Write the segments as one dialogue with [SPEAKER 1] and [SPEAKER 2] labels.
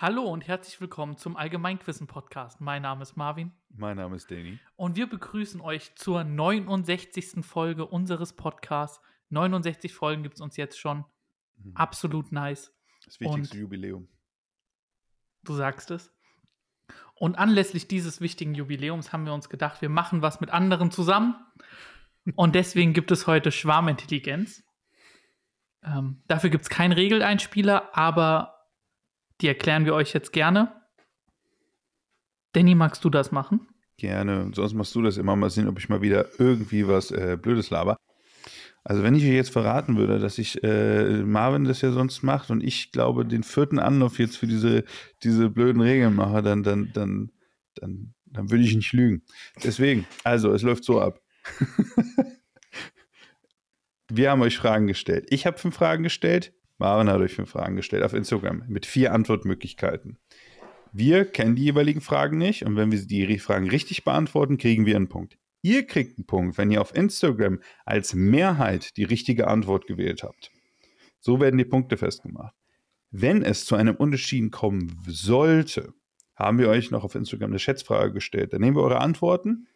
[SPEAKER 1] Hallo und herzlich willkommen zum Allgemeinquissen-Podcast. Mein Name ist Marvin
[SPEAKER 2] Mein Name ist Danny.
[SPEAKER 1] und wir begrüßen euch zur 69. Folge unseres Podcasts. 69 Folgen gibt es uns jetzt schon.
[SPEAKER 2] Mhm.
[SPEAKER 1] Absolut nice.
[SPEAKER 2] Das wichtigste
[SPEAKER 1] Und-
[SPEAKER 2] Jubiläum.
[SPEAKER 1] Du sagst es. Und anlässlich dieses wichtigen Jubiläums haben wir uns gedacht, wir machen was mit anderen zusammen. Und deswegen gibt es heute Schwarmintelligenz. Ähm, dafür gibt es keinen Regeleinspieler, aber die erklären wir euch jetzt gerne. Danny, magst du das machen?
[SPEAKER 2] Gerne. Sonst machst du das immer mal sehen, ob ich mal wieder irgendwie was äh, Blödes laber. Also wenn ich euch jetzt verraten würde, dass ich äh, Marvin das ja sonst macht und ich glaube den vierten Anlauf jetzt für diese, diese blöden Regeln mache, dann, dann, dann, dann, dann würde ich nicht lügen. Deswegen, also es läuft so ab. Wir haben euch Fragen gestellt. Ich habe fünf Fragen gestellt. Marvin hat euch fünf Fragen gestellt auf Instagram mit vier Antwortmöglichkeiten. Wir kennen die jeweiligen Fragen nicht und wenn wir die Fragen richtig beantworten, kriegen wir einen Punkt. Ihr kriegt einen Punkt, wenn ihr auf Instagram als Mehrheit die richtige Antwort gewählt habt. So werden die Punkte festgemacht. Wenn es zu einem Unentschieden kommen sollte, haben wir euch noch auf Instagram eine Schätzfrage gestellt. Dann nehmen wir eure Antworten,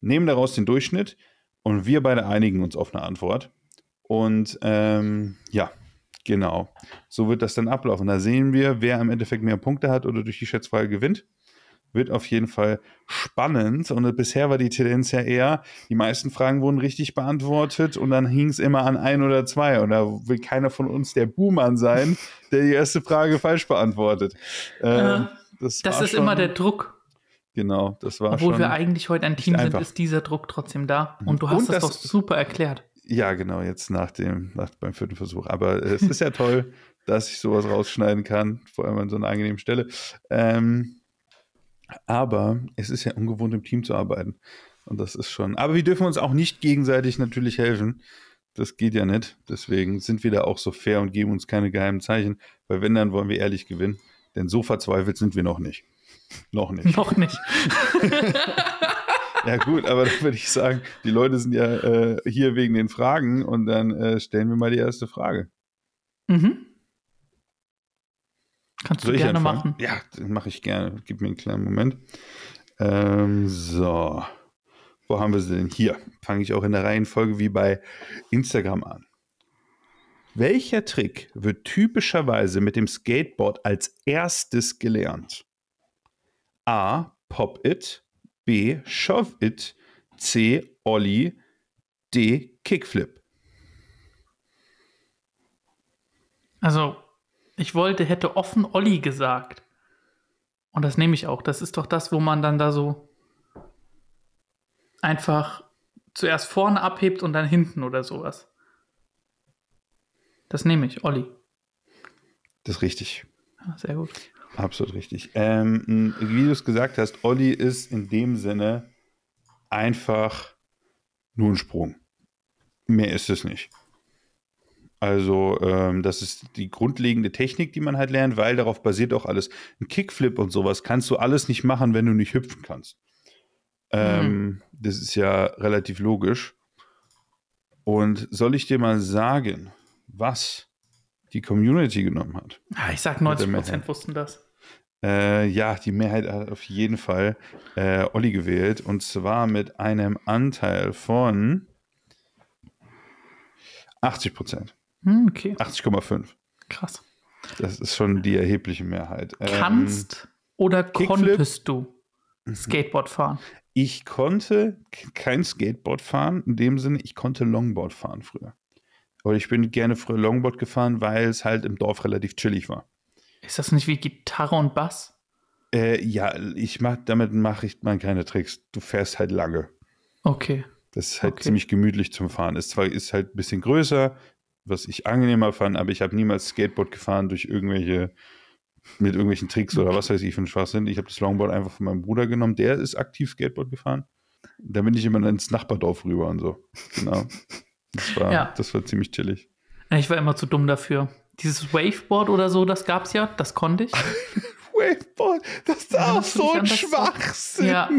[SPEAKER 2] nehmen daraus den Durchschnitt und wir beide einigen uns auf eine Antwort. Und ähm, ja, genau. So wird das dann ablaufen. Da sehen wir, wer im Endeffekt mehr Punkte hat oder durch die Schätzfrage gewinnt. Wird auf jeden Fall spannend. Und bisher war die Tendenz ja eher, die meisten Fragen wurden richtig beantwortet und dann hing es immer an ein oder zwei. Und da will keiner von uns der Buhmann sein, der die erste Frage falsch beantwortet.
[SPEAKER 1] Äh,
[SPEAKER 2] das
[SPEAKER 1] Das
[SPEAKER 2] war
[SPEAKER 1] ist
[SPEAKER 2] schon-
[SPEAKER 1] immer der Druck.
[SPEAKER 2] Genau, das war
[SPEAKER 1] Obwohl
[SPEAKER 2] schon.
[SPEAKER 1] wir eigentlich heute ein Team sind,
[SPEAKER 2] einfach.
[SPEAKER 1] ist dieser Druck trotzdem da. Und du hast
[SPEAKER 2] Und
[SPEAKER 1] das,
[SPEAKER 2] das-
[SPEAKER 1] doch super erklärt.
[SPEAKER 2] Ja, genau, jetzt nach dem, nach, beim vierten Versuch. Aber es ist ja toll, dass ich sowas rausschneiden kann, vor allem an so einer angenehmen Stelle. Ähm, aber es ist ja ungewohnt, im Team zu arbeiten. Und das ist schon. Aber wir dürfen uns auch nicht gegenseitig natürlich helfen. Das geht ja nicht. Deswegen sind wir da auch so fair und geben uns keine geheimen Zeichen. Weil wenn, dann wollen wir ehrlich gewinnen. Denn so verzweifelt sind wir noch nicht. Noch nicht.
[SPEAKER 1] Noch nicht.
[SPEAKER 2] Ja, gut, aber dann würde ich sagen, die Leute sind ja äh, hier wegen den Fragen und dann äh, stellen wir mal die erste Frage.
[SPEAKER 1] Mhm. Kannst du
[SPEAKER 2] Soll ich
[SPEAKER 1] gerne
[SPEAKER 2] anfangen?
[SPEAKER 1] machen.
[SPEAKER 2] Ja, das mache ich gerne. Gib mir einen kleinen Moment. Ähm, so. Wo haben wir sie denn? Hier. Fange ich auch in der Reihenfolge wie bei Instagram an. Welcher Trick wird typischerweise mit dem Skateboard als erstes gelernt? A. Pop it. B. Shove it. C. Ollie. D. Kickflip.
[SPEAKER 1] Also, ich wollte, hätte offen Olli gesagt. Und das nehme ich auch. Das ist doch das, wo man dann da so einfach zuerst vorne abhebt und dann hinten oder sowas. Das nehme ich, Olli.
[SPEAKER 2] Das ist richtig.
[SPEAKER 1] Ja, sehr gut.
[SPEAKER 2] Absolut richtig. Ähm, wie du es gesagt hast, Olli ist in dem Sinne einfach nur ein Sprung. Mehr ist es nicht. Also, ähm, das ist die grundlegende Technik, die man halt lernt, weil darauf basiert auch alles. Ein Kickflip und sowas kannst du alles nicht machen, wenn du nicht hüpfen kannst. Ähm, Das ist ja relativ logisch. Und soll ich dir mal sagen, was die Community genommen hat?
[SPEAKER 1] Ah, ich sag,
[SPEAKER 2] Mit der
[SPEAKER 1] 90%
[SPEAKER 2] Mehrheit.
[SPEAKER 1] wussten das.
[SPEAKER 2] Äh, ja, die Mehrheit hat auf jeden Fall äh, Olli gewählt und zwar mit einem Anteil von 80 Prozent,
[SPEAKER 1] Hm, okay,
[SPEAKER 2] 80,5.
[SPEAKER 1] krass.
[SPEAKER 2] Das ist schon die erhebliche Mehrheit. Ähm,
[SPEAKER 1] Kannst oder
[SPEAKER 2] Kickflip?
[SPEAKER 1] konntest du Skateboard fahren?
[SPEAKER 2] ich konnte kein Skateboard fahren, in dem Sinne, ich konnte Longboard fahren früher. Aber ich bin gerne früher Longboard gefahren, weil es halt im Dorf relativ chillig war.
[SPEAKER 1] Ist das nicht wie Gitarre und Bass?
[SPEAKER 2] Äh, ja, ich mach, damit mache ich mal keine Tricks. Du fährst halt lange.
[SPEAKER 1] Okay.
[SPEAKER 2] Das ist halt
[SPEAKER 1] Okay.
[SPEAKER 2] ziemlich gemütlich zum Fahren. Ist zwar ist halt ein bisschen größer, was ich angenehmer fand, aber ich habe niemals Skateboard gefahren durch irgendwelche mit irgendwelchen Tricks oder was weiß ich für einen Schwachsinn. Ich habe das Longboard einfach von meinem Bruder genommen. Der ist aktiv Skateboard gefahren. Da bin ich immer ins Nachbardorf rüber und so. Genau. Das war,
[SPEAKER 1] Ja.
[SPEAKER 2] das war ziemlich chillig.
[SPEAKER 1] Ich war immer zu dumm dafür. Dieses Waveboard oder so, das gab's ja, das konnte ich.
[SPEAKER 2] Waveboard, das ist
[SPEAKER 1] Ja,
[SPEAKER 2] auch so ein. Schwachsinn.
[SPEAKER 1] Ja,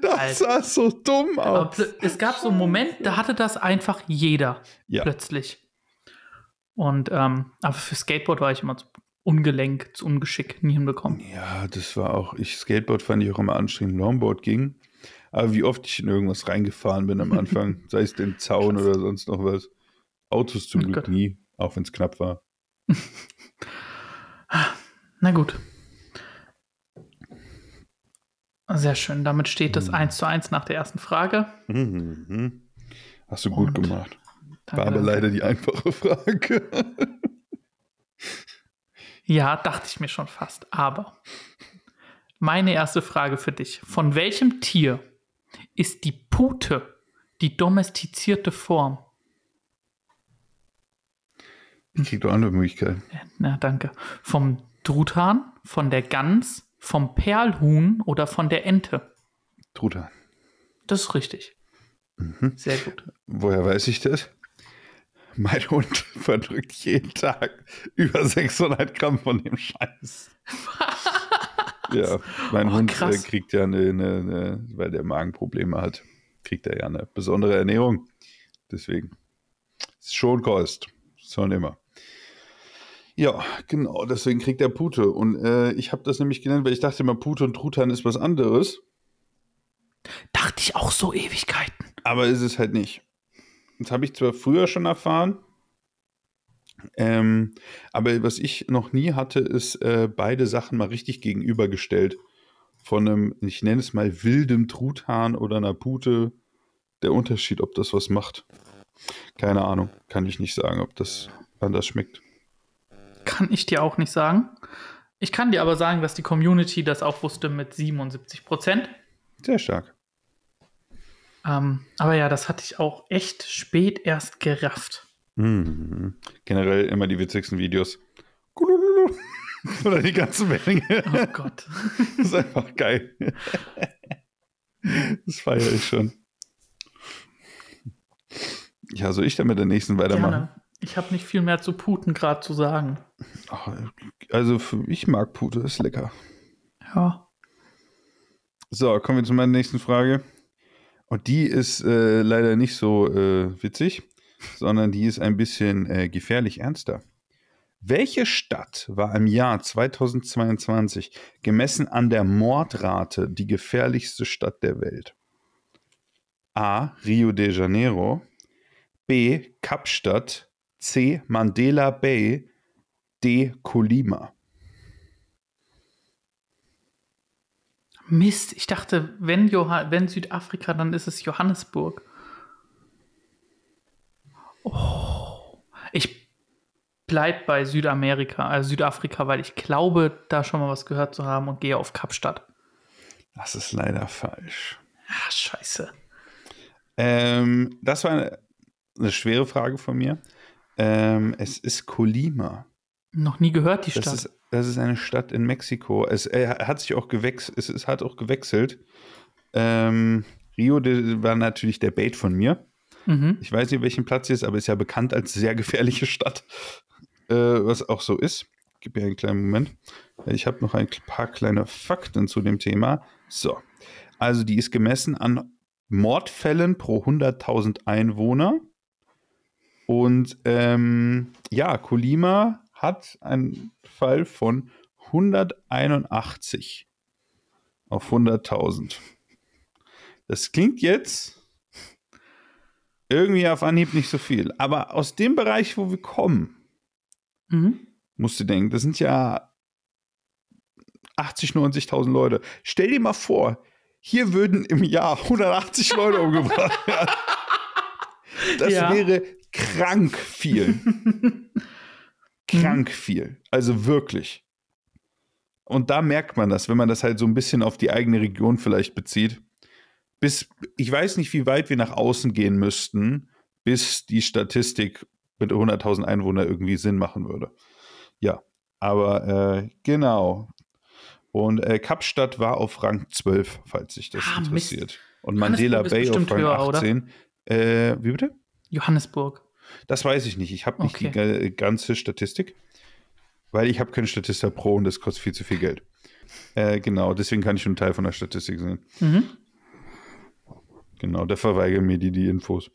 [SPEAKER 2] Das sah so dumm
[SPEAKER 1] aber
[SPEAKER 2] aus.
[SPEAKER 1] plö- es gab so einen Moment, da hatte das einfach jeder
[SPEAKER 2] Ja.
[SPEAKER 1] plötzlich. Und ähm, aber für Skateboard war ich immer zu Ungelenk, zu Ungeschick nie hinbekommen.
[SPEAKER 2] Ja, das war auch, ich Skateboard fand ich auch immer anstrengend, Longboard ging. Aber wie oft ich in irgendwas reingefahren bin am Anfang, sei es den Zaun oder sonst noch was. Autos zum
[SPEAKER 1] Oh
[SPEAKER 2] Glück
[SPEAKER 1] Gott.
[SPEAKER 2] nie, auch wenn es knapp war.
[SPEAKER 1] Na gut. Sehr schön. Damit steht es
[SPEAKER 2] Mhm.
[SPEAKER 1] 1 zu 1 nach der ersten Frage.
[SPEAKER 2] Mhm. Hast du gut
[SPEAKER 1] Und-
[SPEAKER 2] gemacht.
[SPEAKER 1] Danke,
[SPEAKER 2] War aber
[SPEAKER 1] danke.
[SPEAKER 2] leider die einfache Frage.
[SPEAKER 1] Ja, dachte ich mir schon fast. Aber meine erste Frage für dich. Von welchem Tier ist die Pute die domestizierte Form?
[SPEAKER 2] Ich krieg doch andere Möglichkeiten.
[SPEAKER 1] Na, danke. Vom Truthahn, von der Gans, vom Perlhuhn oder von der Ente?
[SPEAKER 2] Truthahn.
[SPEAKER 1] Das ist richtig.
[SPEAKER 2] Mhm.
[SPEAKER 1] Sehr gut.
[SPEAKER 2] Woher weiß ich das? Mein Hund verdrückt jeden Tag über 600 Gramm von dem Scheiß. Ja, mein
[SPEAKER 1] Oh,
[SPEAKER 2] Hund äh,
[SPEAKER 1] krass.
[SPEAKER 2] kriegt ja eine, eine, eine, weil der Magenprobleme hat, kriegt er ja eine besondere Ernährung. Deswegen ist schon Kost. Schon immer. Ja, genau, deswegen kriegt er Pute. Und äh, ich habe das nämlich genannt, weil ich dachte immer, Pute und Truthahn ist was anderes.
[SPEAKER 1] Dachte ich auch so Ewigkeiten.
[SPEAKER 2] Aber ist es halt nicht. Das habe ich zwar früher schon erfahren, ähm, aber was ich noch nie hatte, ist äh, beide Sachen mal richtig gegenübergestellt. Von einem, ich nenne es mal wildem Truthahn oder einer Pute. Der Unterschied, ob das was macht. Keine Ahnung, kann ich nicht sagen, ob das anders schmeckt.
[SPEAKER 1] Kann ich dir auch nicht sagen. Ich kann dir aber sagen, dass die Community das auch wusste mit 77 Prozent.
[SPEAKER 2] Sehr stark.
[SPEAKER 1] Ähm, aber ja, das hatte ich auch echt spät erst gerafft.
[SPEAKER 2] Mhm. Generell immer die witzigsten Videos. Oder die ganze Menge.
[SPEAKER 1] Oh Gott.
[SPEAKER 2] Das ist einfach geil. Das feiere ich schon. Ja, soll ich dann mit der nächsten weitermachen?
[SPEAKER 1] Ich habe nicht viel mehr zu Puten gerade zu sagen.
[SPEAKER 2] Ach, also, ich mag Pute, ist lecker.
[SPEAKER 1] Ja.
[SPEAKER 2] So, kommen wir zu meiner nächsten Frage. Und die ist äh, leider nicht so äh, witzig, sondern die ist ein bisschen äh, gefährlich ernster. Welche Stadt war im Jahr 2022 gemessen an der Mordrate die gefährlichste Stadt der Welt? A. Rio de Janeiro. B. Kapstadt. C. Mandela Bay. D. Colima.
[SPEAKER 1] Mist, ich dachte, wenn, Joha wenn Südafrika, dann ist es Johannesburg. Oh, ich bleib bei Südamerika, also Südafrika, weil ich glaube, da schon mal was gehört zu haben und gehe auf Kapstadt.
[SPEAKER 2] Das ist leider falsch.
[SPEAKER 1] Ah, scheiße.
[SPEAKER 2] Ähm, das war eine, eine schwere Frage von mir. Ähm, es ist Colima.
[SPEAKER 1] Noch nie gehört, die
[SPEAKER 2] Das
[SPEAKER 1] Stadt.
[SPEAKER 2] ist, das ist eine Stadt in Mexiko. Es äh, hat sich auch gewechselt. Es, es hat auch gewechselt. Ähm, Rio de, war natürlich der Bait von mir.
[SPEAKER 1] mhm.
[SPEAKER 2] Ich weiß nicht, welchen Platz sie ist, aber ist ja bekannt als sehr gefährliche Stadt. Äh, was auch so ist. Gib mir einen kleinen Moment. Ich habe noch ein paar kleine Fakten zu dem Thema. So. Also, die ist gemessen an Mordfällen pro 100.000 Einwohner. Und ähm, ja, Colima hat einen Fall von 181 auf 100.000. Das klingt jetzt irgendwie auf Anhieb nicht so viel. Aber aus dem Bereich, wo wir kommen,
[SPEAKER 1] Mhm.
[SPEAKER 2] musst du denken, das sind ja 80, 90.000 Leute. Stell dir mal vor, hier würden im Jahr 180 Leute umgebracht werden. Das
[SPEAKER 1] Ja.
[SPEAKER 2] wäre krank viel. krank viel. Also wirklich. Und da merkt man das, wenn man das halt so ein bisschen auf die eigene Region vielleicht bezieht. Bis, ich weiß nicht, wie weit wir nach außen gehen müssten, bis die Statistik mit 100.000 Einwohnern irgendwie Sinn machen würde. Ja, aber äh, genau. Und äh, Kapstadt war auf Rang 12, falls sich das
[SPEAKER 1] Ah, Mist.
[SPEAKER 2] interessiert. Und Mandela Bay auf Rang
[SPEAKER 1] höher, oder?
[SPEAKER 2] 18. Äh, wie bitte?
[SPEAKER 1] Johannesburg.
[SPEAKER 2] Das weiß ich nicht. Ich habe nicht
[SPEAKER 1] Okay.
[SPEAKER 2] die ga- ganze Statistik, weil ich habe keinen Statista Pro und das kostet viel zu viel Geld. Äh, genau, deswegen kann ich einen Teil von der Statistik sehen.
[SPEAKER 1] Mhm.
[SPEAKER 2] Genau, der verweigert mir die, die Infos.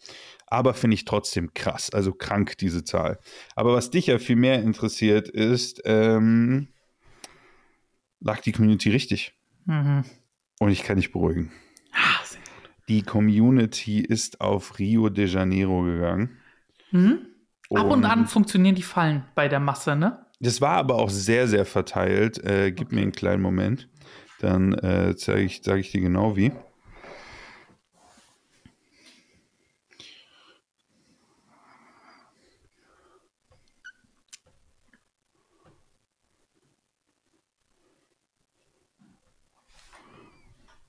[SPEAKER 2] Aber finde ich trotzdem krass, also krank, diese Zahl. Aber was dich ja viel mehr interessiert, ist, ähm, lag die Community richtig?
[SPEAKER 1] Mhm.
[SPEAKER 2] Und ich kann dich beruhigen.
[SPEAKER 1] Ah,
[SPEAKER 2] Die Community ist auf Rio de Janeiro gegangen.
[SPEAKER 1] Mhm. Ab und an funktionieren die Fallen bei der Masse, ne?
[SPEAKER 2] Das war aber auch sehr, sehr verteilt. Äh, gib mir einen kleinen Moment. Dann äh, zeige ich, sage ich dir genau wie.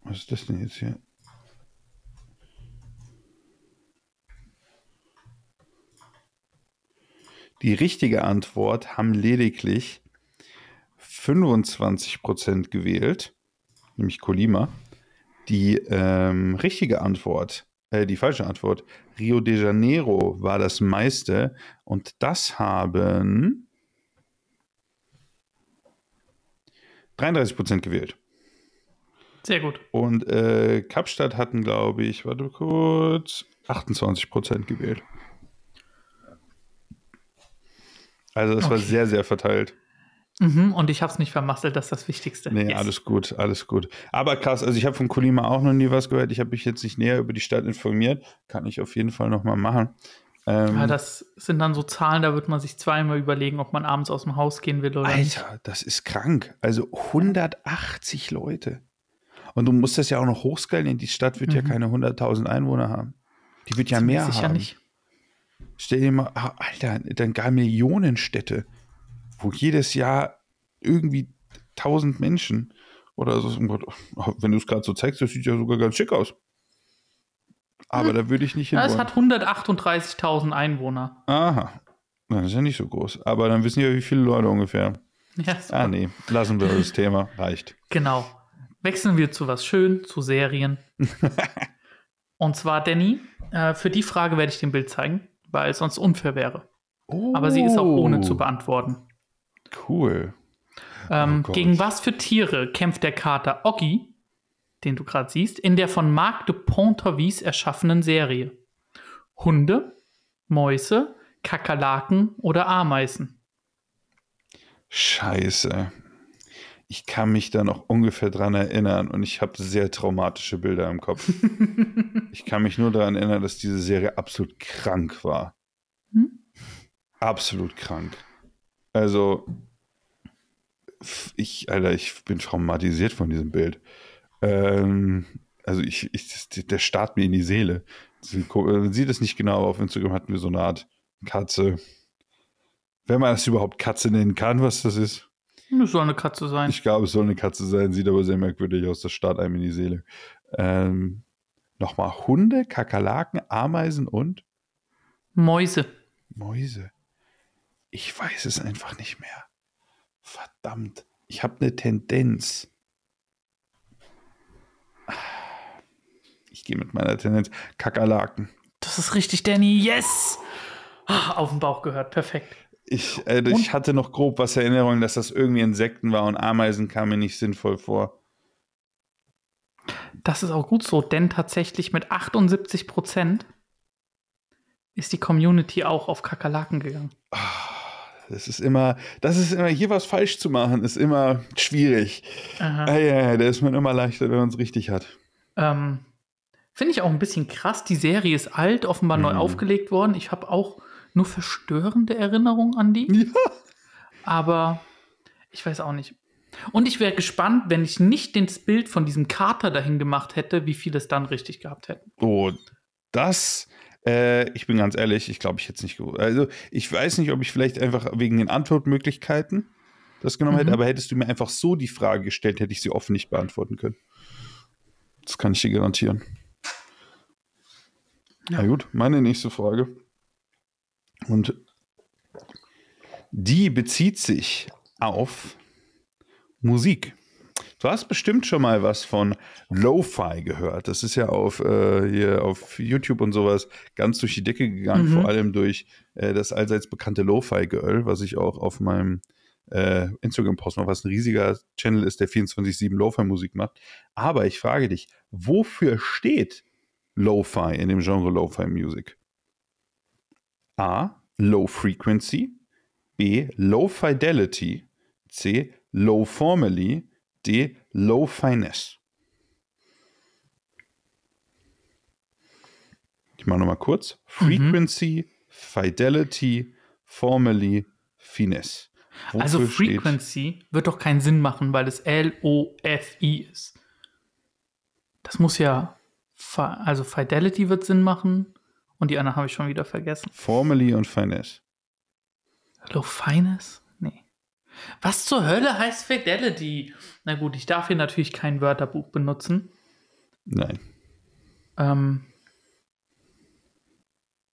[SPEAKER 2] Was ist das denn jetzt hier? Die richtige Antwort haben lediglich 25% gewählt, nämlich Colima. Die ähm, richtige Antwort, äh, die falsche Antwort, Rio de Janeiro war das meiste und das haben 33% gewählt.
[SPEAKER 1] Sehr gut.
[SPEAKER 2] Und äh, Kapstadt hatten, glaube ich, warte kurz, 28% gewählt. Also es war
[SPEAKER 1] Okay.
[SPEAKER 2] sehr, sehr verteilt.
[SPEAKER 1] Mhm. Und ich habe es nicht vermasselt, das ist das Wichtigste.
[SPEAKER 2] Nee,
[SPEAKER 1] Yes.
[SPEAKER 2] alles gut, alles gut. Aber krass, also ich habe von Kolima auch noch nie was gehört. Ich habe mich jetzt nicht näher über die Stadt informiert. Kann ich auf jeden Fall nochmal machen. Ähm,
[SPEAKER 1] Ja, das sind dann so Zahlen, da wird man sich zweimal überlegen, ob man abends aus dem Haus gehen will oder nicht.
[SPEAKER 2] Alter, das ist krank. Also 180 Leute. Und du musst das ja auch noch hochskalieren. Die Stadt wird ja
[SPEAKER 1] Mhm.
[SPEAKER 2] keine 100.000 Einwohner haben. Die wird ja
[SPEAKER 1] Ziemlich
[SPEAKER 2] mehr
[SPEAKER 1] sicher
[SPEAKER 2] haben.
[SPEAKER 1] nicht.
[SPEAKER 2] Stell dir mal, ah, Alter, dann gar Millionenstädte, wo jedes Jahr irgendwie 1000 Menschen oder so. oh Gott, Wenn du es gerade so zeigst, das sieht ja sogar ganz schick aus. Aber da würde ich nicht hin.
[SPEAKER 1] Ja, es hat 138.000 Einwohner.
[SPEAKER 2] Aha. Das ist ja nicht so groß. Aber dann wissen ja, wie viele Leute ungefähr.
[SPEAKER 1] Ja, super.
[SPEAKER 2] Ah, nee. Lassen wir das Thema. Reicht.
[SPEAKER 1] Genau. Wechseln wir zu was schön, zu Serien. Und zwar, Danny, äh, für die Frage werde ich dir ein Bild zeigen, weil es sonst unfair wäre. Aber sie ist auch ohne zu beantworten.
[SPEAKER 2] Cool.
[SPEAKER 1] Ähm,
[SPEAKER 2] Oh
[SPEAKER 1] gegen was für Tiere kämpft der Kater Oggi, den du gerade siehst, in der von Marc de Pontorvis erschaffenen Serie? Hunde, Mäuse, Kakerlaken oder Ameisen?
[SPEAKER 2] Scheiße. Ich kann mich da noch ungefähr dran erinnern und ich habe sehr traumatische Bilder im Kopf. ich kann mich nur daran erinnern, dass diese Serie absolut krank war.
[SPEAKER 1] Hm?
[SPEAKER 2] Absolut krank. Also, ich, Alter, ich bin traumatisiert von diesem Bild. Ähm, also, ich, ich, der starrt mir in die Seele. Man sieht es nicht genau, aber auf Instagram hatten wir so eine Art Katze. Wenn man das überhaupt Katze nennen kann, was das ist.
[SPEAKER 1] Das soll eine Katze sein.
[SPEAKER 2] Ich glaube, es soll eine Katze sein, sieht aber sehr merkwürdig aus. Das starrt einem in die Seele. Ähm, Nochmal Hunde, Kakerlaken, Ameisen und
[SPEAKER 1] Mäuse.
[SPEAKER 2] Mäuse. Ich weiß es einfach nicht mehr. Verdammt. Ich habe eine Tendenz. Ich gehe mit meiner Tendenz. Kakerlaken.
[SPEAKER 1] Das ist richtig, Danny. Yes! Ah, auf den Bauch gehört. Perfekt.
[SPEAKER 2] Ich, äh, ich hatte noch grob was Erinnerung, dass das irgendwie Insekten war und Ameisen kamen mir nicht sinnvoll vor.
[SPEAKER 1] Das ist auch gut so, denn tatsächlich mit 78 Prozent ist die Community auch auf Kakerlaken gegangen.
[SPEAKER 2] Das ist immer, das ist immer, hier was falsch zu machen, ist immer schwierig.
[SPEAKER 1] Aha.
[SPEAKER 2] Ah, ja, ja, da ist man immer leichter, wenn man es richtig hat.
[SPEAKER 1] Ähm, Finde ich auch ein bisschen krass. Die Serie ist alt, offenbar neu
[SPEAKER 2] Mhm.
[SPEAKER 1] aufgelegt worden. Ich habe auch nur verstörende Erinnerungen an die.
[SPEAKER 2] Ja.
[SPEAKER 1] Aber ich weiß auch nicht. Und ich wäre gespannt, wenn ich nicht das Bild von diesem Kater dahin gemacht hätte, wie viele es dann richtig gehabt hätten.
[SPEAKER 2] Oh, das, äh, ich bin ganz ehrlich, ich glaube, ich hätte es nicht gewusst. Also, ich weiß nicht, ob ich vielleicht einfach wegen den Antwortmöglichkeiten das genommen hätte,
[SPEAKER 1] Mhm.
[SPEAKER 2] aber hättest du mir einfach so die Frage gestellt, hätte ich sie offen nicht beantworten können. Das kann ich dir garantieren. Na gut, meine nächste Frage. Und die bezieht sich auf Musik. Du hast bestimmt schon mal was von Lo-Fi gehört. Das ist ja auf, äh, hier auf YouTube und sowas ganz durch die Decke gegangen,
[SPEAKER 1] Mhm.
[SPEAKER 2] vor allem durch äh, das allseits bekannte Lo-Fi-Girl, was ich auch auf meinem äh, Instagram-Post mache, was ein riesiger Channel ist, der 24-7 Lo-Fi-Musik macht. Aber ich frage dich, wofür steht Lo-Fi in dem Genre Lo-Fi Music? A. Low Frequency. B. Low Fidelity. C. Low Formally. D. Low Finesse. Ich mache nochmal kurz. Frequency, Fidelity, Formally, Finesse. Wofür
[SPEAKER 1] Also
[SPEAKER 2] steht-
[SPEAKER 1] Frequency wird doch keinen Sinn machen, weil es L-O-F-I ist. Das muss ja, also Fidelity wird Sinn machen und die anderen habe ich schon wieder vergessen.
[SPEAKER 2] Formally und Finesse.
[SPEAKER 1] Low Finesse? Nee. Was zur Hölle heißt Fidelity? Na gut, ich darf hier natürlich kein Wörterbuch benutzen.
[SPEAKER 2] Nein.
[SPEAKER 1] Ähm,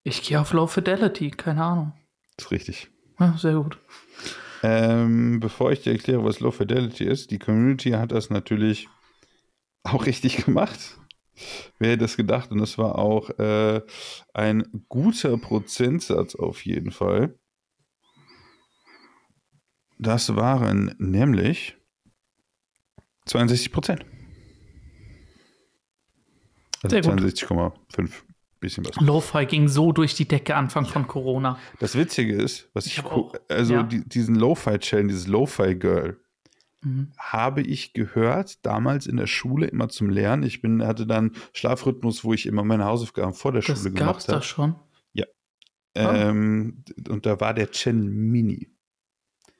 [SPEAKER 1] ich gehe auf Low Fidelity, keine Ahnung.
[SPEAKER 2] ist richtig.
[SPEAKER 1] Ja, sehr gut.
[SPEAKER 2] Ähm, bevor ich dir erkläre, was Low Fidelity ist, die Community hat das natürlich auch richtig gemacht. Wer hätte das gedacht? Und es war auch äh, ein guter Prozentsatz auf jeden Fall. Das waren nämlich 62 Prozent. Also
[SPEAKER 1] Sehr gut.
[SPEAKER 2] 62,5. Bisschen was.
[SPEAKER 1] Lo-Fi ging so durch die Decke Anfang von Corona.
[SPEAKER 2] Das Witzige ist, was ich,
[SPEAKER 1] Ich auch,
[SPEAKER 2] also
[SPEAKER 1] ja.
[SPEAKER 2] die, diesen Lo-Fi-Channel, dieses Lo-Fi-Girl,
[SPEAKER 1] Mhm.
[SPEAKER 2] habe ich gehört, damals in der Schule immer zum Lernen. Ich bin, hatte dann Schlafrhythmus, wo ich immer meine Hausaufgaben vor der
[SPEAKER 1] Das
[SPEAKER 2] Schule
[SPEAKER 1] gab's
[SPEAKER 2] gemacht
[SPEAKER 1] da
[SPEAKER 2] habe.
[SPEAKER 1] schon.
[SPEAKER 2] Ähm, und da war der Chen Mini.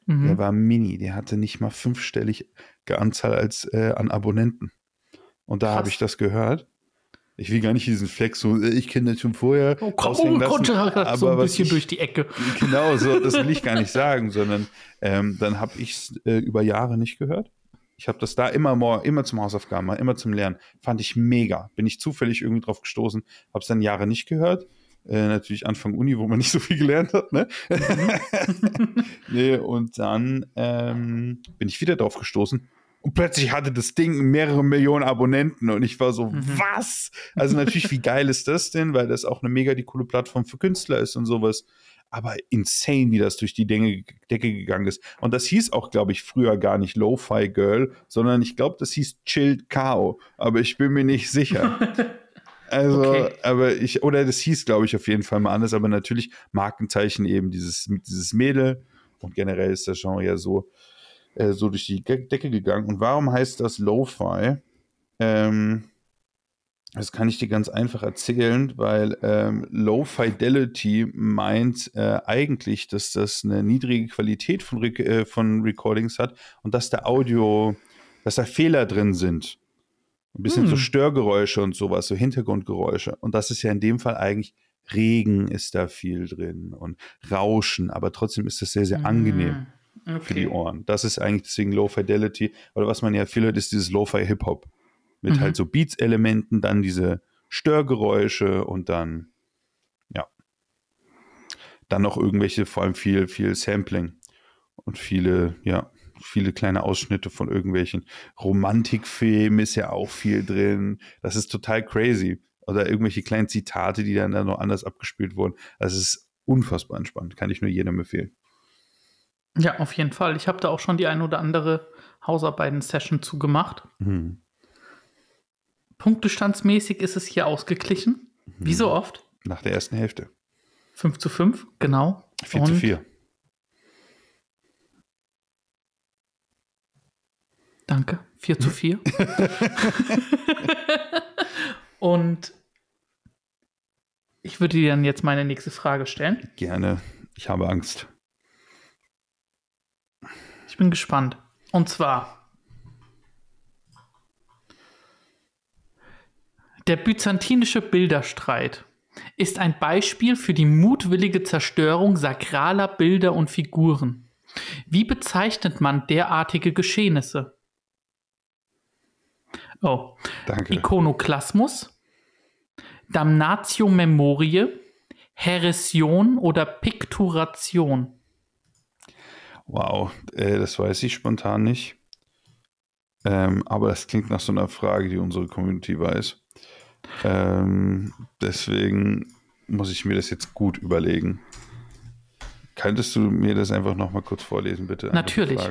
[SPEAKER 1] Mhm.
[SPEAKER 2] Der war Mini. Der hatte nicht mal fünfstellige Anzahl als äh, an Abonnenten. Und da habe ich das gehört. Ich will gar nicht diesen Flex so, äh, ich kenne das schon vorher.
[SPEAKER 1] Oh, komm, oh,
[SPEAKER 2] lassen,
[SPEAKER 1] konnte
[SPEAKER 2] aber
[SPEAKER 1] so ein bisschen
[SPEAKER 2] ich-
[SPEAKER 1] durch die Ecke.
[SPEAKER 2] Genau, so, das will ich gar nicht sagen, sondern ähm, dann habe ich es äh, über Jahre nicht gehört. Ich habe das da immer more, immer zum Hausaufgaben, immer zum Lernen. Fand ich mega. Bin ich zufällig irgendwie drauf gestoßen, habe es dann Jahre nicht gehört. Äh, natürlich Anfang Uni, wo man nicht so viel gelernt hat, ne? nee, und dann ähm, bin ich wieder drauf gestoßen. Und plötzlich hatte das Ding mehrere Millionen Abonnenten und ich war so,
[SPEAKER 1] Mhm.
[SPEAKER 2] was? Also natürlich, wie geil ist das denn? Weil das auch eine mega die coole Plattform für Künstler ist und sowas aber insane, wie das durch die Decke, Decke gegangen ist. Und das hieß auch, glaube ich, früher gar nicht Lo-Fi Girl, sondern ich glaube, das hieß Chilled Cow. Aber ich bin mir nicht sicher. Also,
[SPEAKER 1] Okay.
[SPEAKER 2] aber ich, oder das hieß, glaube ich, auf jeden Fall mal anders, aber natürlich Markenzeichen eben dieses, dieses Mädel. Und generell ist das Genre ja so, äh, so durch die Decke gegangen. Und warum heißt das Lo-Fi? Ähm, das kann ich dir ganz einfach erzählen, weil ähm, Low Fidelity meint äh, eigentlich, dass das eine niedrige Qualität von, Rec äh, von Recordings hat und dass da Audio, dass da Fehler drin sind. Ein bisschen
[SPEAKER 1] Hm.
[SPEAKER 2] so Störgeräusche und sowas, so Hintergrundgeräusche. Und das ist ja in dem Fall eigentlich Regen ist da viel drin und Rauschen, aber trotzdem ist das sehr, sehr angenehm
[SPEAKER 1] Mhm.
[SPEAKER 2] für die
[SPEAKER 1] Okay.
[SPEAKER 2] Ohren. Das ist eigentlich deswegen Low Fidelity. Oder was man ja viel hört, ist dieses Lo-Fi Hip-Hop. Mit
[SPEAKER 1] Mhm.
[SPEAKER 2] halt so Beats-Elementen, dann diese Störgeräusche und dann, ja. Dann noch irgendwelche, vor allem viel, viel Sampling und viele, ja, viele kleine Ausschnitte von irgendwelchen Romantikfilmen ist ja auch viel drin. Das ist total crazy. Oder irgendwelche kleinen Zitate, die dann, dann noch anders abgespielt wurden. Das ist unfassbar entspannt. Kann ich nur jedem empfehlen.
[SPEAKER 1] Ja, auf jeden Fall. Ich habe da auch schon die ein oder andere Hausarbeiten-Session zugemacht.
[SPEAKER 2] Hm.
[SPEAKER 1] Punktestandsmäßig ist es hier ausgeglichen. Wie so oft.
[SPEAKER 2] Nach der ersten Hälfte.
[SPEAKER 1] 5 zu 5, genau.
[SPEAKER 2] 4 zu
[SPEAKER 1] Und
[SPEAKER 2] 4.
[SPEAKER 1] Danke. 4 zu 4. Und ich würde dir dann jetzt meine nächste Frage stellen.
[SPEAKER 2] Gerne. Ich habe Angst.
[SPEAKER 1] Bin gespannt. Und zwar: Der byzantinische Bilderstreit ist ein Beispiel für die mutwillige Zerstörung sakraler Bilder und Figuren. Wie bezeichnet man derartige Geschehnisse? Oh,
[SPEAKER 2] Danke.
[SPEAKER 1] Ikonoklasmus, Damnatio Memoriae, Häresion oder Pikturation.
[SPEAKER 2] Wow, äh, das weiß ich spontan nicht. Ähm, aber das klingt nach so einer Frage, die unsere Community weiß. Ähm, deswegen muss ich mir das jetzt gut überlegen. Könntest du mir das einfach noch mal kurz vorlesen, bitte?
[SPEAKER 1] Natürlich.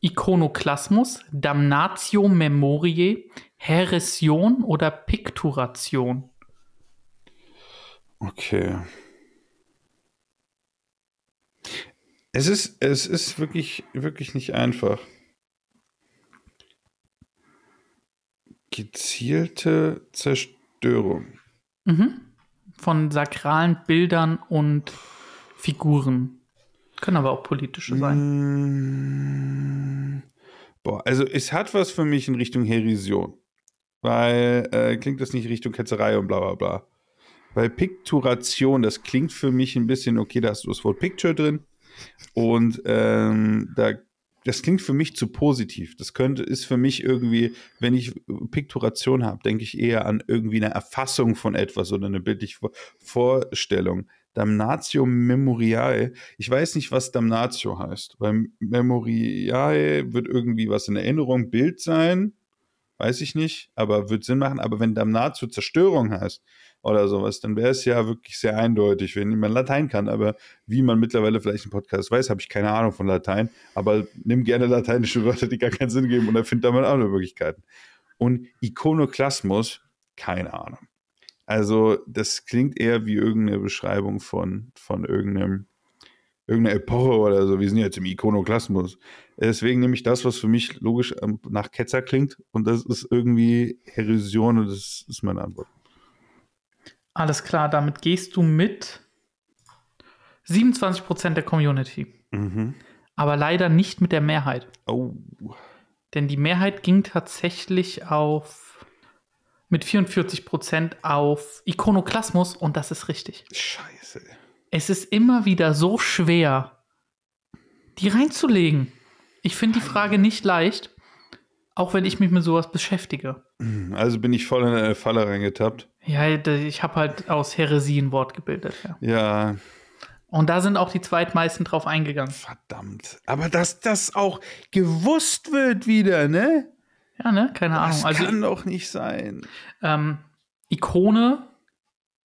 [SPEAKER 1] Ikonoklasmus, Damnatio Memoriae, Häresion oder Pikturation?
[SPEAKER 2] Okay. Es ist, es ist wirklich, wirklich nicht einfach. Gezielte Zerstörung.
[SPEAKER 1] Mhm. Von sakralen Bildern und Figuren. Können aber auch politische sein.
[SPEAKER 2] Mm, boah, also es hat was für mich in Richtung Herision. Weil, äh, klingt das nicht Richtung Ketzerei und bla bla bla. Weil Pikturation, das klingt für mich ein bisschen, okay, da hast du das Wort Picture drin. Und ähm, da, das klingt für mich zu positiv. Das könnte, ist für mich irgendwie, wenn ich Pikturation habe, denke ich eher an irgendwie eine Erfassung von etwas oder eine bildliche Vorstellung. Damnatio Memoriae. Ich weiß nicht, was Damnatio heißt, weil Memoriae wird irgendwie was in Erinnerung, Bild sein, weiß ich nicht, aber wird Sinn machen. Aber wenn Damnatio Zerstörung heißt oder sowas, dann wäre es ja wirklich sehr eindeutig, wenn man Latein kann. Aber wie man mittlerweile vielleicht im Podcast weiß, habe ich keine Ahnung von Latein. Aber nimm gerne lateinische Wörter, die gar keinen Sinn geben und erfind da mal andere Möglichkeiten. Und Ikonoklasmus, keine Ahnung. Also, das klingt eher wie irgendeine Beschreibung von, von irgendeinem, irgendeiner Epoche oder so. Wir sind jetzt im Ikonoklasmus. Deswegen nehme ich das, was für mich logisch ähm, nach Ketzer klingt. Und das ist irgendwie Heresion und das ist meine Antwort.
[SPEAKER 1] Alles klar, damit gehst du mit 27% der Community.
[SPEAKER 2] Mhm.
[SPEAKER 1] Aber leider nicht mit der Mehrheit.
[SPEAKER 2] Oh.
[SPEAKER 1] Denn die Mehrheit ging tatsächlich auf mit 44% auf Ikonoklasmus und das ist richtig.
[SPEAKER 2] Scheiße.
[SPEAKER 1] Es ist immer wieder so schwer, die reinzulegen. Ich finde die Frage nicht leicht, auch wenn ich mich mit sowas beschäftige.
[SPEAKER 2] Also bin ich voll in eine Falle reingetappt.
[SPEAKER 1] Ja, ich habe halt aus Häresie ein Wort gebildet. Ja.
[SPEAKER 2] Ja,
[SPEAKER 1] Und da sind auch die zweitmeisten drauf eingegangen.
[SPEAKER 2] verdammt. Aber dass das auch gewusst wird wieder, ne?
[SPEAKER 1] Ja, ne? Keine
[SPEAKER 2] Das
[SPEAKER 1] Ahnung. Also
[SPEAKER 2] kann doch nicht sein.
[SPEAKER 1] ähm, Ikone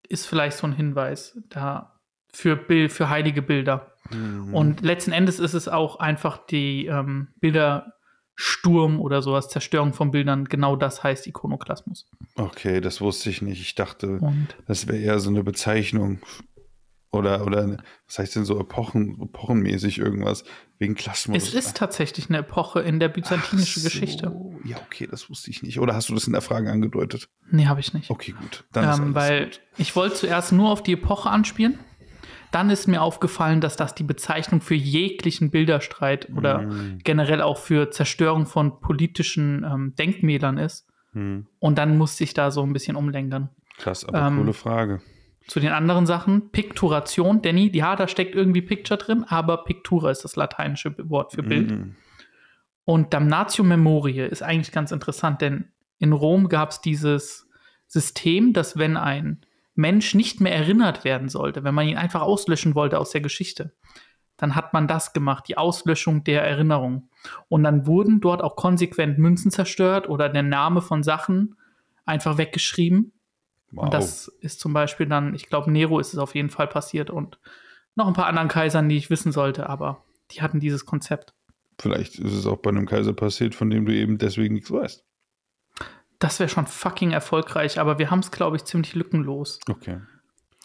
[SPEAKER 1] ist vielleicht so ein Hinweis da für, Bild, für heilige Bilder.
[SPEAKER 2] Mhm.
[SPEAKER 1] Und letzten Endes ist es auch einfach die ähm, Bildersturm oder sowas, Zerstörung von Bildern. Genau das heißt Ikonoklasmus.
[SPEAKER 2] Okay, das wusste ich nicht. Ich dachte,
[SPEAKER 1] Und
[SPEAKER 2] das wäre eher so eine Bezeichnung. Oder, oder was heißt denn so Epochen, epochenmäßig irgendwas wegen Klasmus?
[SPEAKER 1] es ist tatsächlich eine Epoche in der byzantinischen
[SPEAKER 2] so.
[SPEAKER 1] Geschichte.
[SPEAKER 2] Ja, okay, das wusste ich nicht. Oder hast du das in der Frage angedeutet?
[SPEAKER 1] Nee, habe ich nicht.
[SPEAKER 2] Okay, gut. Dann ist
[SPEAKER 1] Ähm, weil
[SPEAKER 2] gut.
[SPEAKER 1] ich wollte zuerst nur auf die Epoche anspielen. Dann ist mir aufgefallen, dass das die Bezeichnung für jeglichen Bilderstreit oder
[SPEAKER 2] Mhm.
[SPEAKER 1] generell auch für Zerstörung von politischen ähm, Denkmälern ist.
[SPEAKER 2] Hm.
[SPEAKER 1] Und dann musste ich da so ein bisschen umlenken.
[SPEAKER 2] Krass, aber
[SPEAKER 1] Ähm,
[SPEAKER 2] coole Frage.
[SPEAKER 1] Zu den anderen Sachen, Pikturation, Danny, ja, da steckt irgendwie Picture drin, aber Pictura ist das lateinische Wort für Bild.
[SPEAKER 2] Mhm.
[SPEAKER 1] Und Damnatio Memoriae ist eigentlich ganz interessant, denn in Rom gab es dieses System, dass wenn ein Mensch nicht mehr erinnert werden sollte, wenn man ihn einfach auslöschen wollte aus der Geschichte, dann hat man das gemacht, die Auslöschung der Erinnerung. Und dann wurden dort auch konsequent Münzen zerstört oder der Name von Sachen einfach weggeschrieben.
[SPEAKER 2] Wow.
[SPEAKER 1] Und das ist zum Beispiel dann, ich glaube, Nero ist es auf jeden Fall passiert und noch ein paar anderen Kaisern, die ich wissen sollte, aber die hatten dieses Konzept.
[SPEAKER 2] Vielleicht ist es auch bei einem Kaiser passiert, von dem du eben deswegen nichts weißt.
[SPEAKER 1] Das wäre schon fucking erfolgreich, aber wir haben es, glaube ich, ziemlich lückenlos.
[SPEAKER 2] Okay.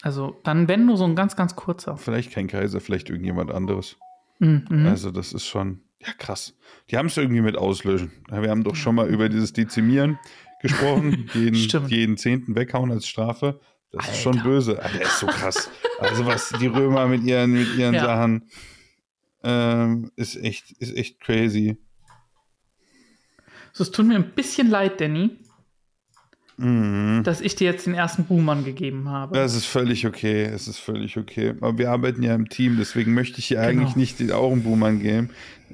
[SPEAKER 1] Also dann, wenn nur so ein ganz, ganz kurzer.
[SPEAKER 2] Vielleicht kein Kaiser, vielleicht irgendjemand anderes.
[SPEAKER 1] Mhm, mhm.
[SPEAKER 2] Also, das ist schon, ja, krass. Die haben es irgendwie mit auslöschen. Wir haben doch schon mal über dieses Dezimieren gesprochen, jeden, jeden Zehnten weghauen als Strafe. Das ist
[SPEAKER 1] Alter.
[SPEAKER 2] schon böse. Alter, ist so krass. Also, was die Römer mit ihren, mit ihren
[SPEAKER 1] Ja.
[SPEAKER 2] Sachen ähm, ist echt, ist echt crazy.
[SPEAKER 1] So, es tut mir ein bisschen leid, Danny,
[SPEAKER 2] Mhm.
[SPEAKER 1] dass ich dir jetzt den ersten Buhmann gegeben habe.
[SPEAKER 2] Das ist völlig okay. Es ist völlig okay. Aber wir arbeiten ja im Team, deswegen möchte ich hier
[SPEAKER 1] Genau.
[SPEAKER 2] eigentlich nicht den auch einen Boomer geben.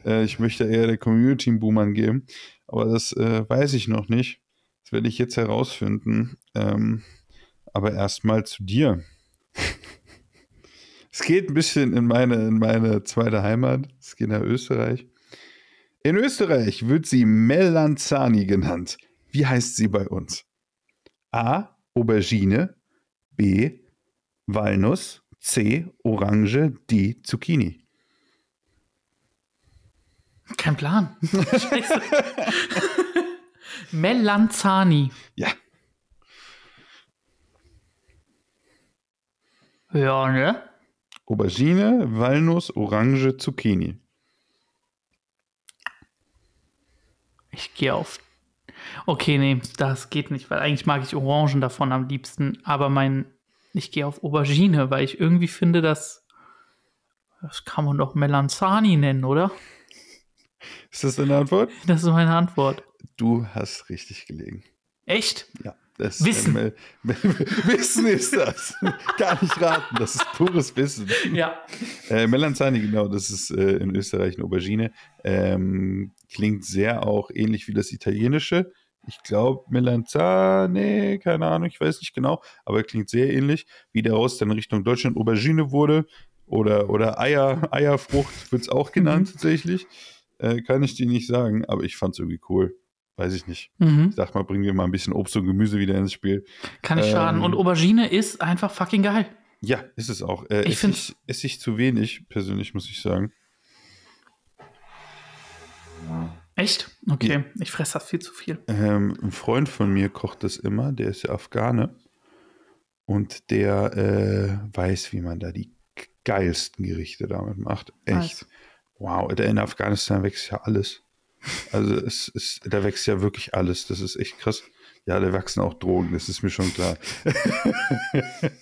[SPEAKER 2] Äh, ich möchte eher der Community einen Boomer geben. Aber das äh, weiß ich noch nicht. Das werde ich jetzt herausfinden. Ähm, aber erstmal zu dir. es geht ein bisschen in meine, in meine zweite Heimat. Es geht nach Österreich. In Österreich wird sie Melanzani genannt. Wie heißt sie bei uns? A. Aubergine. B. Walnuss. C. Orange. D. Zucchini.
[SPEAKER 1] Kein Plan. Scheiße. Melanzani.
[SPEAKER 2] Ja.
[SPEAKER 1] Ja, ne?
[SPEAKER 2] Aubergine, Walnuss, Orange, Zucchini.
[SPEAKER 1] Ich gehe auf. Okay, nee, das geht nicht, weil eigentlich mag ich Orangen davon am liebsten, aber mein. Ich gehe auf Aubergine, weil ich irgendwie finde, dass. Das kann man doch Melanzani nennen, oder?
[SPEAKER 2] Ist das deine Antwort?
[SPEAKER 1] Das ist meine Antwort.
[SPEAKER 2] Du hast richtig gelegen.
[SPEAKER 1] Echt?
[SPEAKER 2] Ja. Das
[SPEAKER 1] Wissen.
[SPEAKER 2] Äh, Wissen ist das. Gar nicht raten. Das ist pures Wissen.
[SPEAKER 1] Ja.
[SPEAKER 2] Äh, Melanzani, genau, das ist äh, in Österreich eine Aubergine. Ähm, klingt sehr auch ähnlich wie das italienische. Ich glaube, Melanzani, keine Ahnung, ich weiß nicht genau, aber klingt sehr ähnlich, wie daraus dann Richtung Deutschland Aubergine wurde. Oder, oder Eier, Eierfrucht wird es auch genannt,
[SPEAKER 1] Mhm.
[SPEAKER 2] tatsächlich. Äh, kann ich dir nicht sagen, aber ich fand es irgendwie cool. Weiß ich nicht.
[SPEAKER 1] Mhm.
[SPEAKER 2] Ich dachte mal, bringen wir mal ein bisschen Obst und Gemüse wieder ins Spiel.
[SPEAKER 1] Kann nicht schaden.
[SPEAKER 2] Ähm,
[SPEAKER 1] Und Aubergine ist einfach fucking geil.
[SPEAKER 2] Ja, ist es auch. Äh,
[SPEAKER 1] Ich
[SPEAKER 2] esse ich, esse ich zu wenig, persönlich, muss ich sagen.
[SPEAKER 1] Echt? Okay, ich fresse das viel zu viel.
[SPEAKER 2] Ähm, ein Freund von mir kocht das immer, der ist ja Afghane. Und der äh, weiß, wie man da die geilsten Gerichte damit macht. Echt.
[SPEAKER 1] Nice.
[SPEAKER 2] Wow, in Afghanistan wächst ja alles. Also es ist, da wächst ja wirklich alles. Das ist echt krass. Ja, da wachsen auch Drogen, das ist mir schon klar.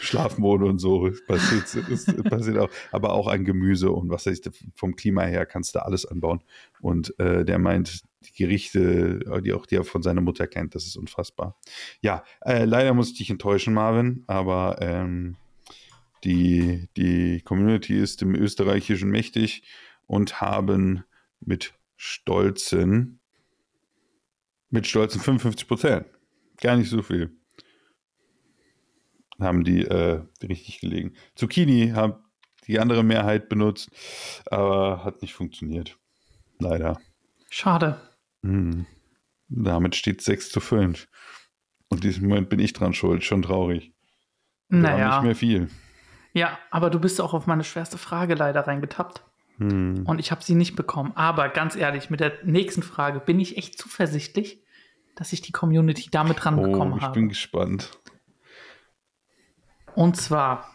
[SPEAKER 2] Schlafmode und so passiert, das passiert auch. Aber auch an Gemüse und was weiß ich, vom Klima her kannst du alles anbauen. Und äh, der meint, die Gerichte, die auch die er von seiner Mutter kennt, das ist unfassbar. Ja, äh, leider muss ich dich enttäuschen, Marvin, aber ähm, die, die Community ist im Österreichischen mächtig und haben mit stolzen, mit stolzen 55 Prozent, gar nicht so viel, haben die äh, richtig gelegen. Zucchini haben die andere Mehrheit benutzt, aber hat nicht funktioniert. Leider.
[SPEAKER 1] Schade.
[SPEAKER 2] Hm. Damit steht 6 zu 5. Und in diesem Moment bin ich dran schuld. Schon traurig. Wir
[SPEAKER 1] Naja.
[SPEAKER 2] nicht mehr viel.
[SPEAKER 1] Ja, aber du bist auch auf meine schwerste Frage leider reingetappt.
[SPEAKER 2] Hm.
[SPEAKER 1] Und ich habe sie nicht bekommen. Aber ganz ehrlich, mit der nächsten Frage bin ich echt zuversichtlich, dass ich die Community damit dran
[SPEAKER 2] Oh, ich
[SPEAKER 1] habe.
[SPEAKER 2] bin gespannt.
[SPEAKER 1] Und zwar,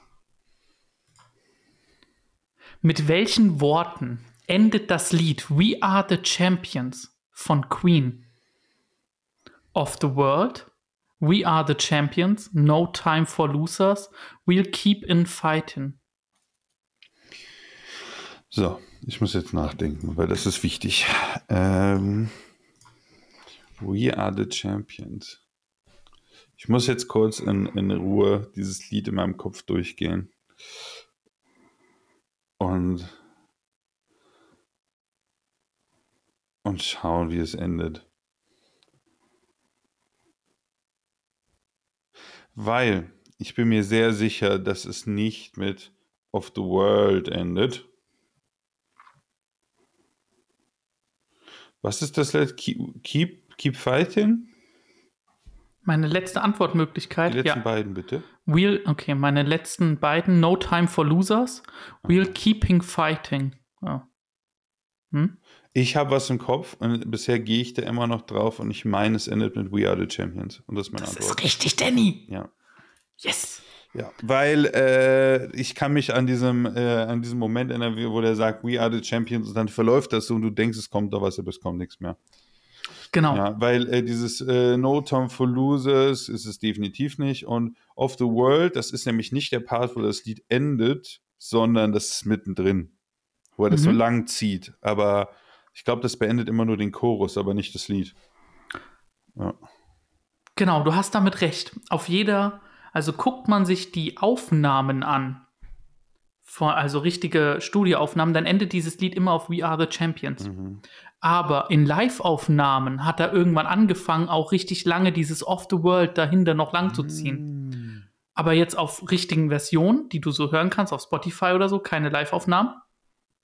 [SPEAKER 1] mit welchen Worten endet das Lied We Are the Champions von Queen? Of the World, We Are the Champions, No Time for Losers, We'll Keep in Fighting.
[SPEAKER 2] So, ich muss jetzt nachdenken, weil das ist wichtig. Ähm, We are the champions. Ich muss jetzt kurz in, in Ruhe dieses Lied in meinem Kopf durchgehen. Und, und schauen, wie es endet. Weil ich bin mir sehr sicher, dass es nicht mit of the world endet. Was ist das letzte? Keep, keep, keep fighting?
[SPEAKER 1] Meine letzte
[SPEAKER 2] Die
[SPEAKER 1] Antwortmöglichkeit,
[SPEAKER 2] letzten
[SPEAKER 1] ja.
[SPEAKER 2] beiden bitte.
[SPEAKER 1] We'll, okay, meine letzten beiden, No Time for Losers, We'll Keeping Fighting. Ja. Hm?
[SPEAKER 2] Ich habe was im Kopf und bisher gehe ich da immer noch drauf und ich meine, es endet mit We Are the Champions. Und das ist meine
[SPEAKER 1] Das
[SPEAKER 2] Antwort.
[SPEAKER 1] ist richtig, Danny.
[SPEAKER 2] Ja.
[SPEAKER 1] Yes.
[SPEAKER 2] Ja, weil äh, ich kann mich an diesem, äh, an diesem Moment erinnern, wo der sagt, we are the champions und dann verläuft das so und du denkst, es kommt da was, aber es kommt nichts mehr.
[SPEAKER 1] Genau.
[SPEAKER 2] Ja, weil äh, dieses äh, No Time for Losers ist es definitiv nicht und Of the World, das ist nämlich nicht der Part, wo das Lied endet, sondern das ist mittendrin, wo er das so
[SPEAKER 1] Mhm.
[SPEAKER 2] lang zieht. Aber ich glaube, das beendet immer nur den Chorus, aber nicht das Lied. Ja.
[SPEAKER 1] Genau, du hast damit recht. Auf jeder, also guckt man sich die Aufnahmen an, also richtige Studioaufnahmen, dann endet dieses Lied immer auf We Are the Champions.
[SPEAKER 2] Mhm.
[SPEAKER 1] Aber in Live-Aufnahmen hat er irgendwann angefangen, auch richtig lange dieses Off the World dahinter noch lang zu ziehen.
[SPEAKER 2] Mhm.
[SPEAKER 1] Aber jetzt auf richtigen Versionen, die du so hören kannst, auf Spotify oder so, keine Live-Aufnahmen,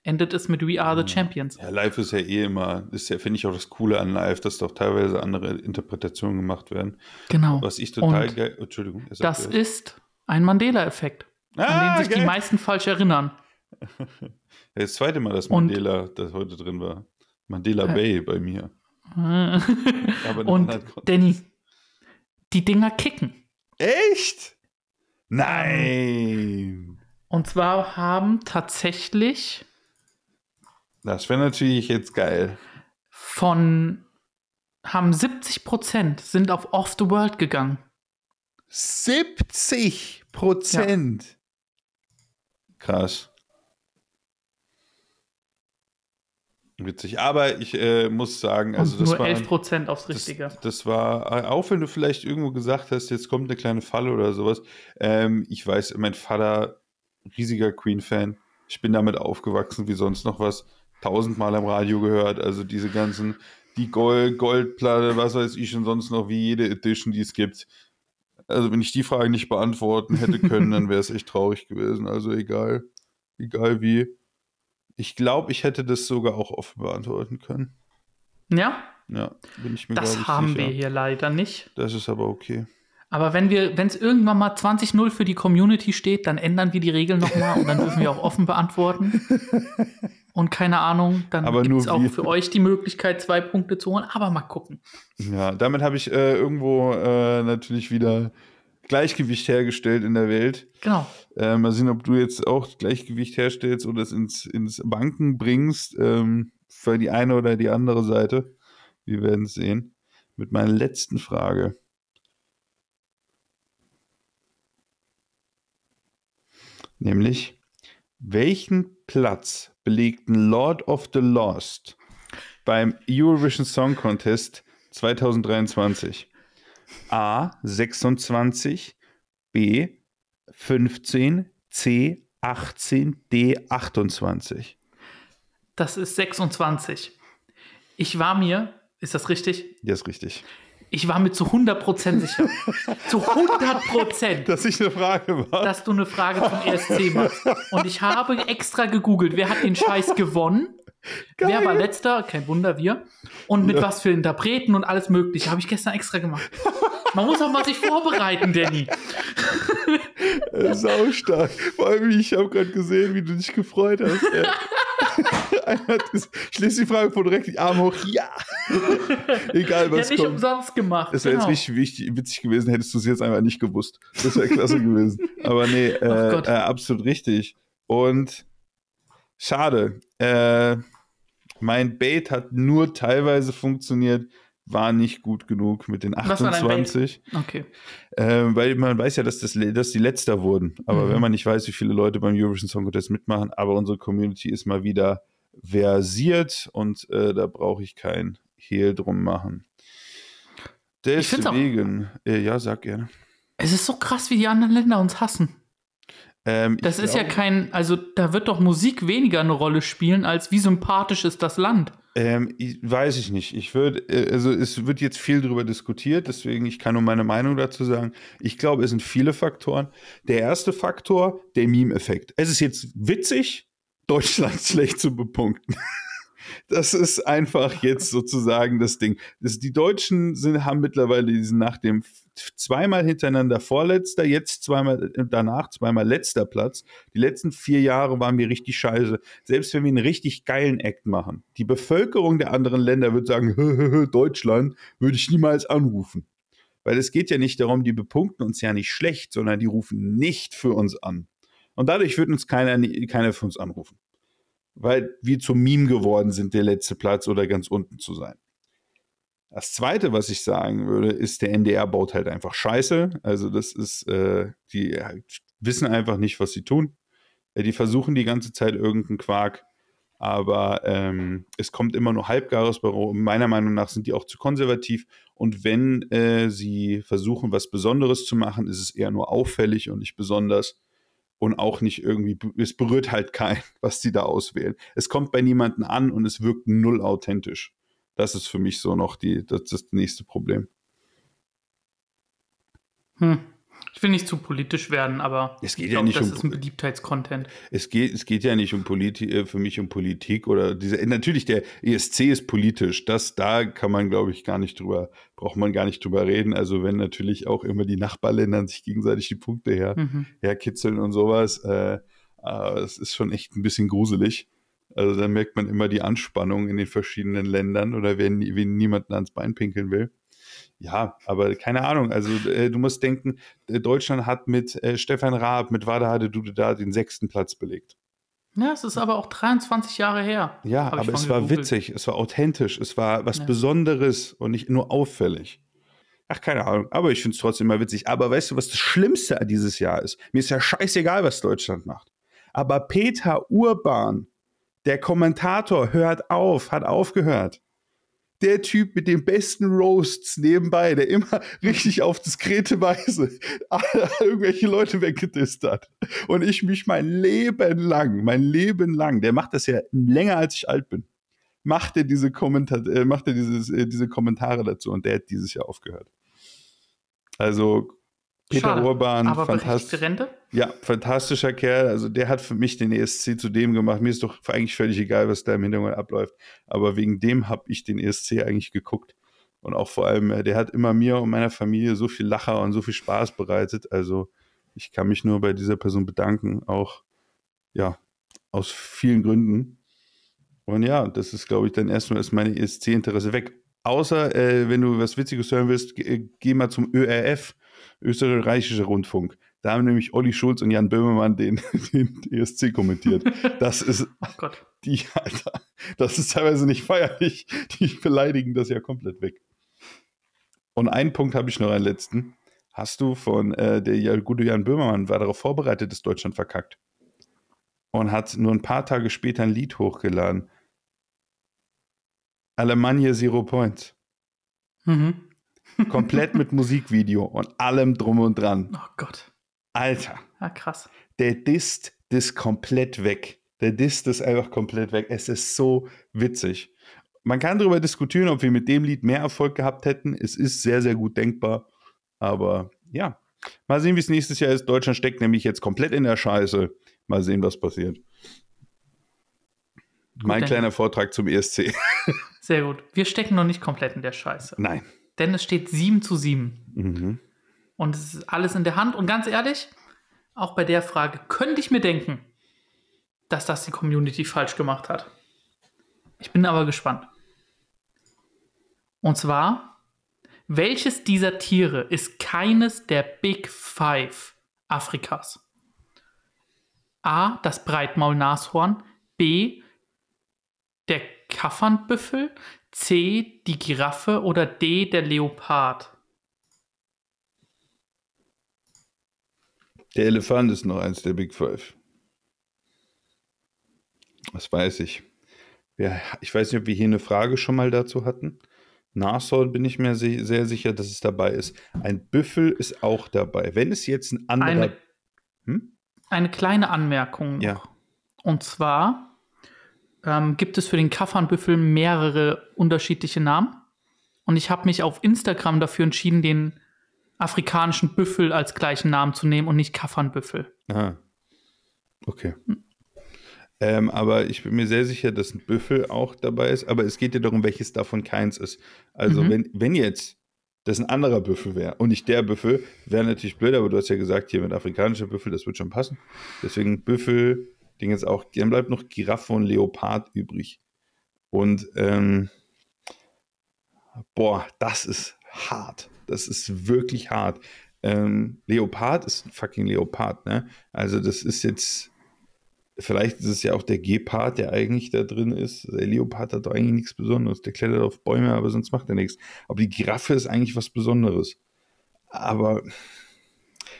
[SPEAKER 1] endet es mit We Are the Champions.
[SPEAKER 2] Ja, live ist ja eh immer, ist ja, finde ich auch das Coole an live, dass doch teilweise andere Interpretationen gemacht werden.
[SPEAKER 1] Genau.
[SPEAKER 2] Was ich total
[SPEAKER 1] Und
[SPEAKER 2] geil, Entschuldigung.
[SPEAKER 1] Das ist ein Mandela-Effekt, an
[SPEAKER 2] Ah,
[SPEAKER 1] den sich die
[SPEAKER 2] geil.
[SPEAKER 1] meisten falsch erinnern.
[SPEAKER 2] Das zweite Mal, dass
[SPEAKER 1] Und-
[SPEAKER 2] Mandela das heute drin war. Mandela
[SPEAKER 1] Äh.
[SPEAKER 2] Bay bei mir.
[SPEAKER 1] Und. Danny, die Dinger kicken.
[SPEAKER 2] Echt? Nein.
[SPEAKER 1] Und zwar haben tatsächlich
[SPEAKER 2] Das wäre natürlich jetzt geil.
[SPEAKER 1] von haben 70 Prozent sind auf Off the World gegangen.
[SPEAKER 2] 70 Prozent. Krass. Witzig. Aber ich äh, muss sagen, also
[SPEAKER 1] und
[SPEAKER 2] das
[SPEAKER 1] nur
[SPEAKER 2] war.
[SPEAKER 1] 11 Prozent aufs Richtige.
[SPEAKER 2] Das, das war, auch wenn du vielleicht irgendwo gesagt hast, jetzt kommt eine kleine Falle oder sowas. Ähm, ich weiß, mein Vater, riesiger Queen-Fan. Ich bin damit aufgewachsen wie sonst noch was. Tausendmal am Radio gehört. Also diese ganzen, die Gold, Goldplatte, was weiß ich und sonst noch, wie jede Edition, die es gibt. Also wenn ich die Frage nicht beantworten hätte können, dann wäre es echt traurig gewesen. Also egal, egal wie. Ich glaube, ich hätte das sogar auch offen beantworten können.
[SPEAKER 1] ja,
[SPEAKER 2] Ja, bin ich mir
[SPEAKER 1] das
[SPEAKER 2] ich,
[SPEAKER 1] haben
[SPEAKER 2] sicher.
[SPEAKER 1] wir hier leider nicht.
[SPEAKER 2] Das ist aber okay.
[SPEAKER 1] Aber wenn wir, wenn es irgendwann mal 20-0 für die Community steht, dann ändern wir die Regeln nochmal und dann dürfen wir auch offen beantworten. Und keine Ahnung, dann gibt es auch
[SPEAKER 2] wir.
[SPEAKER 1] für euch die Möglichkeit, zwei Punkte zu holen. Aber mal gucken.
[SPEAKER 2] Ja, damit habe ich äh, irgendwo äh, natürlich wieder Gleichgewicht hergestellt in der Welt.
[SPEAKER 1] Genau.
[SPEAKER 2] Äh, mal sehen, ob du jetzt auch Gleichgewicht herstellst oder es ins, ins Banken bringst ähm, für die eine oder die andere Seite. Wir werden es sehen. Mit meiner letzten Frage. Nämlich, welchen Platz belegten Lord of the Lost beim Eurovision Song Contest 2023? A 26, B 15, C 18, D 28.
[SPEAKER 1] Das ist 26. Ich war mir, ist das richtig?
[SPEAKER 2] Ja, ist richtig.
[SPEAKER 1] Ich war mir zu 100% sicher. zu 100%.
[SPEAKER 2] Dass ich eine Frage war.
[SPEAKER 1] dass du eine Frage zum ESC machst. Und ich habe extra gegoogelt, wer hat den Scheiß gewonnen? Wer war letzter? Kein Wunder, wir. Und mit
[SPEAKER 2] Ja.
[SPEAKER 1] was für Interpreten und alles Mögliche. Habe ich gestern extra gemacht. Man muss auch mal sich vorbereiten, Danny.
[SPEAKER 2] Äh, Saustark. Vor allem, ich habe gerade gesehen, wie du dich gefreut hast. Äh, einer hat ges- ich lese die Frage von direkt die Arme hoch. Ja. Egal,
[SPEAKER 1] Ja,
[SPEAKER 2] was
[SPEAKER 1] nicht
[SPEAKER 2] kommt.
[SPEAKER 1] umsonst gemacht.
[SPEAKER 2] Es wäre
[SPEAKER 1] genau.
[SPEAKER 2] jetzt richtig wichtig, witzig gewesen, hättest du es jetzt einfach nicht gewusst. Das wäre klasse gewesen. Aber nee, äh, äh, absolut richtig. Und schade. Äh, mein Bait hat nur teilweise funktioniert, war nicht gut genug mit den
[SPEAKER 1] Was war dein Bait?
[SPEAKER 2] 28.
[SPEAKER 1] Okay.
[SPEAKER 2] Ähm, weil man weiß ja, dass, das, dass die Letzter wurden. Aber
[SPEAKER 1] Mhm.
[SPEAKER 2] wenn man nicht weiß, wie viele Leute beim Eurovision Song Contest mitmachen, aber unsere Community ist mal wieder versiert und äh, da brauche ich kein Hehl drum machen.
[SPEAKER 1] Find's auch-
[SPEAKER 2] Deswegen, äh, ja, sag gerne.
[SPEAKER 1] Es ist so krass, wie die anderen Länder uns hassen.
[SPEAKER 2] Ähm,
[SPEAKER 1] Das ist ja
[SPEAKER 2] glaube-
[SPEAKER 1] kein, also da wird doch Musik weniger eine Rolle spielen, als wie sympathisch ist das Land.
[SPEAKER 2] Ähm, weiß ich nicht. Ich würde, äh, also es wird jetzt viel darüber diskutiert, deswegen ich kann nur meine Meinung dazu sagen. Ich glaube, es sind viele Faktoren. Der erste Faktor, der Meme-Effekt. Es ist jetzt witzig, Deutschland schlecht zu bepunkten. Das ist einfach jetzt sozusagen das Ding. Das, die Deutschen sind, haben mittlerweile diesen nach dem zweimal hintereinander Vorletzter, jetzt zweimal äh, danach zweimal letzter Platz. Die letzten vier Jahre waren wir richtig scheiße. Selbst wenn wir einen richtig geilen Act machen, die Bevölkerung der anderen Länder wird sagen, Deutschland würde ich niemals anrufen. Weil es geht ja nicht darum, die bepunkten uns ja nicht schlecht, sondern die rufen nicht für uns an. Und dadurch wird uns keiner, keiner für uns anrufen. Weil wir zum Meme geworden sind, der letzte Platz oder ganz unten zu sein. Das zweite, was ich sagen würde, ist, der NDR baut halt einfach Scheiße. Also, das ist, äh, die halt wissen einfach nicht, was sie tun. Äh, die versuchen die ganze Zeit irgendeinen Quark, aber ähm, es kommt immer nur Halbgares rum. Meiner Meinung nach sind die auch zu konservativ. Und wenn äh, sie versuchen, was Besonderes zu machen, ist es eher nur auffällig und nicht besonders. Und auch nicht irgendwie, es berührt halt keinen, was die da auswählen. Es kommt bei niemandem an und es wirkt null authentisch. Das ist für mich so noch die, das, das nächste Problem.
[SPEAKER 1] Hm. Ich will nicht zu politisch werden, aber
[SPEAKER 2] Es geht ja
[SPEAKER 1] glaub,
[SPEAKER 2] nicht
[SPEAKER 1] das
[SPEAKER 2] um-
[SPEAKER 1] ist ein Beliebtheitscontent.
[SPEAKER 2] Es geht, es geht ja nicht um Politik, äh, für mich um Politik oder diese, natürlich der ESC ist politisch, das, da kann man, glaube ich, gar nicht drüber, braucht man gar nicht drüber reden. Also wenn natürlich auch immer die Nachbarländer sich gegenseitig die Punkte her,
[SPEAKER 1] Mhm.
[SPEAKER 2] herkitzeln und sowas, äh, äh, das ist schon echt ein bisschen gruselig. Also da merkt man immer die Anspannung in den verschiedenen Ländern oder wenn, wenn niemanden ans Bein pinkeln will. Ja, aber keine Ahnung. Also äh, du musst denken, äh, Deutschland hat mit äh, Stefan Raab, mit Wada Hade da den sechsten Platz belegt.
[SPEAKER 1] Ja, es ist aber auch 23 Jahre her.
[SPEAKER 2] Ja, aber es war witzig, es war authentisch, es war was ja. Besonderes und nicht nur auffällig. Ach, keine Ahnung, aber ich finde es trotzdem mal witzig. Aber weißt du, was das Schlimmste dieses Jahr ist? Mir ist ja scheißegal, was Deutschland macht. Aber Peter Urban, der Kommentator, hört auf, hat aufgehört der Typ mit den besten Roasts nebenbei, der immer richtig auf diskrete Weise irgendwelche Leute weggedisst hat. Und ich mich mein Leben lang, mein Leben lang, der macht das ja länger als ich alt bin, macht er diese, Kommentar äh, macht er dieses, äh, diese Kommentare dazu und der hat dieses Jahr aufgehört. Also Peter Schade, Urban,
[SPEAKER 1] aber fantastisch. Rente?
[SPEAKER 2] Ja, fantastischer Kerl. Also der hat für mich den ESC zu dem gemacht. Mir ist doch eigentlich völlig egal, was da im Hintergrund abläuft. Aber wegen dem habe ich den ESC eigentlich geguckt. Und auch vor allem, äh, der hat immer mir und meiner Familie so viel Lacher und so viel Spaß bereitet. Also ich kann mich nur bei dieser Person bedanken. Auch, ja, aus vielen Gründen. Und ja, das ist, glaube ich, dann erstmal ist meine ESC-Interesse weg. Außer, äh, wenn du was Witziges hören willst, geh, geh mal zum ÖRF österreichischer Rundfunk. Da haben nämlich Olli Schulz und Jan Böhmermann den, den ESC kommentiert. Das ist,
[SPEAKER 1] oh
[SPEAKER 2] die, Alter, das ist teilweise nicht feierlich. Die beleidigen das ja komplett weg. Und einen Punkt habe ich noch, einen letzten. Hast du von, äh, der gute Jan Böhmermann war darauf vorbereitet, dass Deutschland verkackt. Und hat nur ein paar Tage später ein Lied hochgeladen. Alemannia Zero Points. Mhm. Komplett mit Musikvideo und allem drum und dran.
[SPEAKER 1] Oh Gott.
[SPEAKER 2] Alter.
[SPEAKER 1] Ja, krass.
[SPEAKER 2] Der disst das komplett weg. Der disst ist einfach komplett weg. Es ist so witzig. Man kann darüber diskutieren, ob wir mit dem Lied mehr Erfolg gehabt hätten. Es ist sehr, sehr gut denkbar. Aber ja, mal sehen, wie es nächstes Jahr ist. Deutschland steckt nämlich jetzt komplett in der Scheiße. Mal sehen, was passiert. Gut, mein kleiner Vortrag zum ESC.
[SPEAKER 1] Sehr gut. Wir stecken noch nicht komplett in der Scheiße.
[SPEAKER 2] Nein
[SPEAKER 1] denn es steht 7 zu 7. Mhm. Und es ist alles in der Hand. Und ganz ehrlich, auch bei der Frage könnte ich mir denken, dass das die Community falsch gemacht hat. Ich bin aber gespannt. Und zwar, welches dieser Tiere ist keines der Big Five Afrikas? A. Das Breitmaulnashorn. B. Der Kaffernbüffel. C, die Giraffe oder D, der Leopard?
[SPEAKER 2] Der Elefant ist noch eins der Big Five. Das weiß ich. ich weiß nicht, ob wir hier eine Frage schon mal dazu hatten. Nashorn bin ich mir sehr sicher, dass es dabei ist. Ein Büffel ist auch dabei. Wenn es jetzt ein anderer.
[SPEAKER 1] Eine, hm? eine kleine Anmerkung. Noch.
[SPEAKER 2] Ja.
[SPEAKER 1] Und zwar ähm, gibt es für den Kaffernbüffel mehrere unterschiedliche Namen. Und ich habe mich auf Instagram dafür entschieden, den afrikanischen Büffel als gleichen Namen zu nehmen und nicht Kaffernbüffel.
[SPEAKER 2] Aha. Okay. Hm. Ähm, aber ich bin mir sehr sicher, dass ein Büffel auch dabei ist. Aber es geht ja darum, welches davon keins ist. Also, mhm. wenn, wenn jetzt das ein anderer Büffel wäre und nicht der Büffel, wäre natürlich blöd, aber du hast ja gesagt, hier mit afrikanischer Büffel, das wird schon passen. Deswegen Büffel, Ding jetzt auch, dann bleibt noch Giraffe und Leopard übrig. Und ähm, boah, das ist hart. Das ist wirklich hart. Ähm, Leopard ist ein fucking Leopard, ne? Also das ist jetzt, vielleicht ist es ja auch der Gepard, der eigentlich da drin ist. Der Leopard hat doch eigentlich nichts Besonderes. Der klettert auf Bäume, aber sonst macht er nichts. Aber die Giraffe ist eigentlich was Besonderes. Aber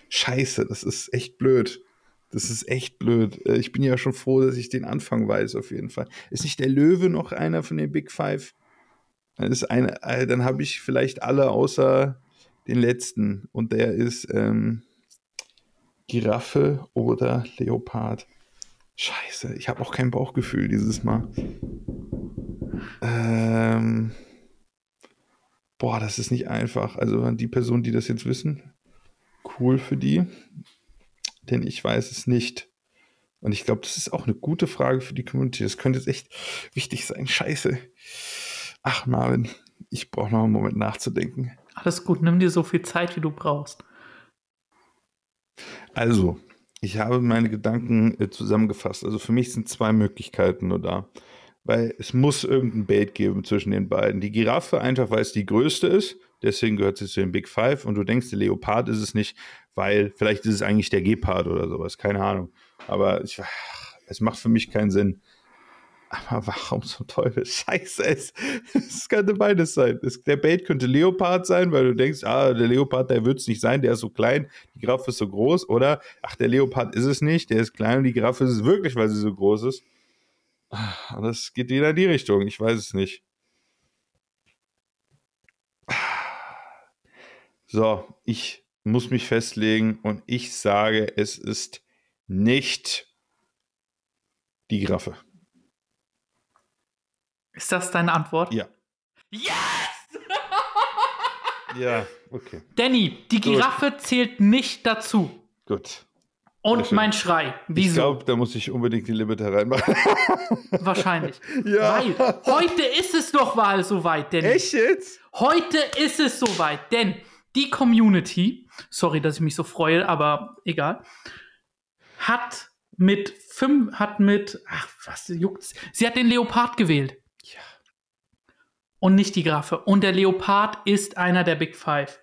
[SPEAKER 2] scheiße, das ist echt blöd. Das ist echt blöd. Äh, ich bin ja schon froh, dass ich den Anfang weiß, auf jeden Fall. Ist nicht der Löwe noch einer von den Big Five? Dann, ist eine, äh, dann habe ich vielleicht alle außer den letzten. Und der ist ähm, Giraffe oder Leopard. Scheiße, ich habe auch kein Bauchgefühl dieses Mal. Ähm, boah, das ist nicht einfach. Also die Personen, die das jetzt wissen, cool für die denn ich weiß es nicht. Und ich glaube, das ist auch eine gute Frage für die Community. Das könnte jetzt echt wichtig sein. Scheiße. Ach, Marvin, ich brauche noch einen Moment nachzudenken.
[SPEAKER 1] Alles gut, nimm dir so viel Zeit, wie du brauchst.
[SPEAKER 2] Also, ich habe meine Gedanken äh, zusammengefasst. Also für mich sind zwei Möglichkeiten nur da. Weil es muss irgendein Bait geben zwischen den beiden. Die Giraffe einfach, weil es die größte ist, deswegen gehört sie zu den Big Five. Und du denkst, der Leopard ist es nicht, weil vielleicht ist es eigentlich der Gepard oder sowas. Keine Ahnung. Aber ich, es macht für mich keinen Sinn. Aber warum zum Teufel? Scheiße, es, es könnte beides sein. Es, der Bait könnte Leopard sein, weil du denkst, ah, der Leopard, der wird es nicht sein, der ist so klein, die Giraffe ist so groß. Oder, ach, der Leopard ist es nicht, der ist klein und die Giraffe ist es wirklich, weil sie so groß ist. Und das geht wieder in die Richtung, ich weiß es nicht. So, ich muss mich festlegen und ich sage, es ist nicht die Giraffe.
[SPEAKER 1] Ist das deine Antwort?
[SPEAKER 2] Ja.
[SPEAKER 1] Yes!
[SPEAKER 2] Ja, okay.
[SPEAKER 1] Danny, die Giraffe zählt nicht dazu.
[SPEAKER 2] Gut.
[SPEAKER 1] Und mein Schrei.
[SPEAKER 2] Ich
[SPEAKER 1] Wieso?
[SPEAKER 2] glaube, da muss ich unbedingt die Limiter reinmachen.
[SPEAKER 1] Wahrscheinlich.
[SPEAKER 2] Ja.
[SPEAKER 1] Weil heute ist es doch mal soweit, Danny.
[SPEAKER 2] Echt jetzt?
[SPEAKER 1] Heute ist es soweit, denn die Community, sorry, dass ich mich so freue, aber egal, hat mit fünf, hat mit, ach, was juckt's? Sie hat den Leopard gewählt.
[SPEAKER 2] Ja.
[SPEAKER 1] Und nicht die Giraffe. Und der Leopard ist einer der Big Five.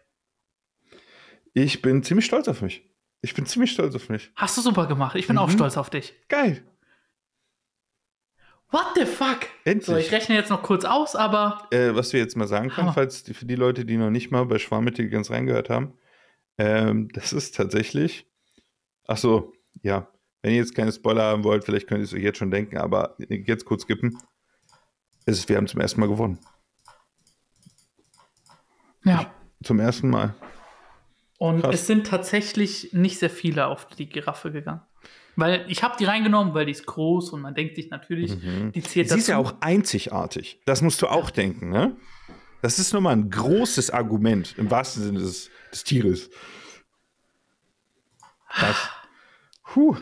[SPEAKER 2] Ich bin ziemlich stolz auf mich. Ich bin ziemlich stolz auf mich.
[SPEAKER 1] Hast du super gemacht. Ich bin auch
[SPEAKER 2] Mhm.
[SPEAKER 1] stolz auf dich.
[SPEAKER 2] Geil.
[SPEAKER 1] What the fuck?
[SPEAKER 2] Endlich.
[SPEAKER 1] So, ich rechne jetzt noch kurz aus, aber
[SPEAKER 2] Äh, was wir jetzt mal sagen können,
[SPEAKER 1] Hammer.
[SPEAKER 2] falls die, für die Leute, die noch nicht mal bei Schwarmintelligenz reingehört haben, ähm, das ist tatsächlich. Ach so, ja. Wenn ihr jetzt keine Spoiler haben wollt, vielleicht könnt ihr es euch jetzt schon denken, aber jetzt kurz skippen. Es ist, wir haben zum ersten Mal gewonnen.
[SPEAKER 1] ja.
[SPEAKER 2] Zum ersten Mal.
[SPEAKER 1] Und
[SPEAKER 2] Krass.
[SPEAKER 1] es sind tatsächlich nicht sehr viele auf die Giraffe gegangen. Weil ich habe die reingenommen, weil die ist groß und man denkt sich natürlich, die zählt
[SPEAKER 2] Sie ist ja
[SPEAKER 1] dazu.
[SPEAKER 2] auch einzigartig. Das musst du auch denken, ne? Das ist nochmal ein großes Argument im wahrsten Sinne des, des Tieres. Das. Puh.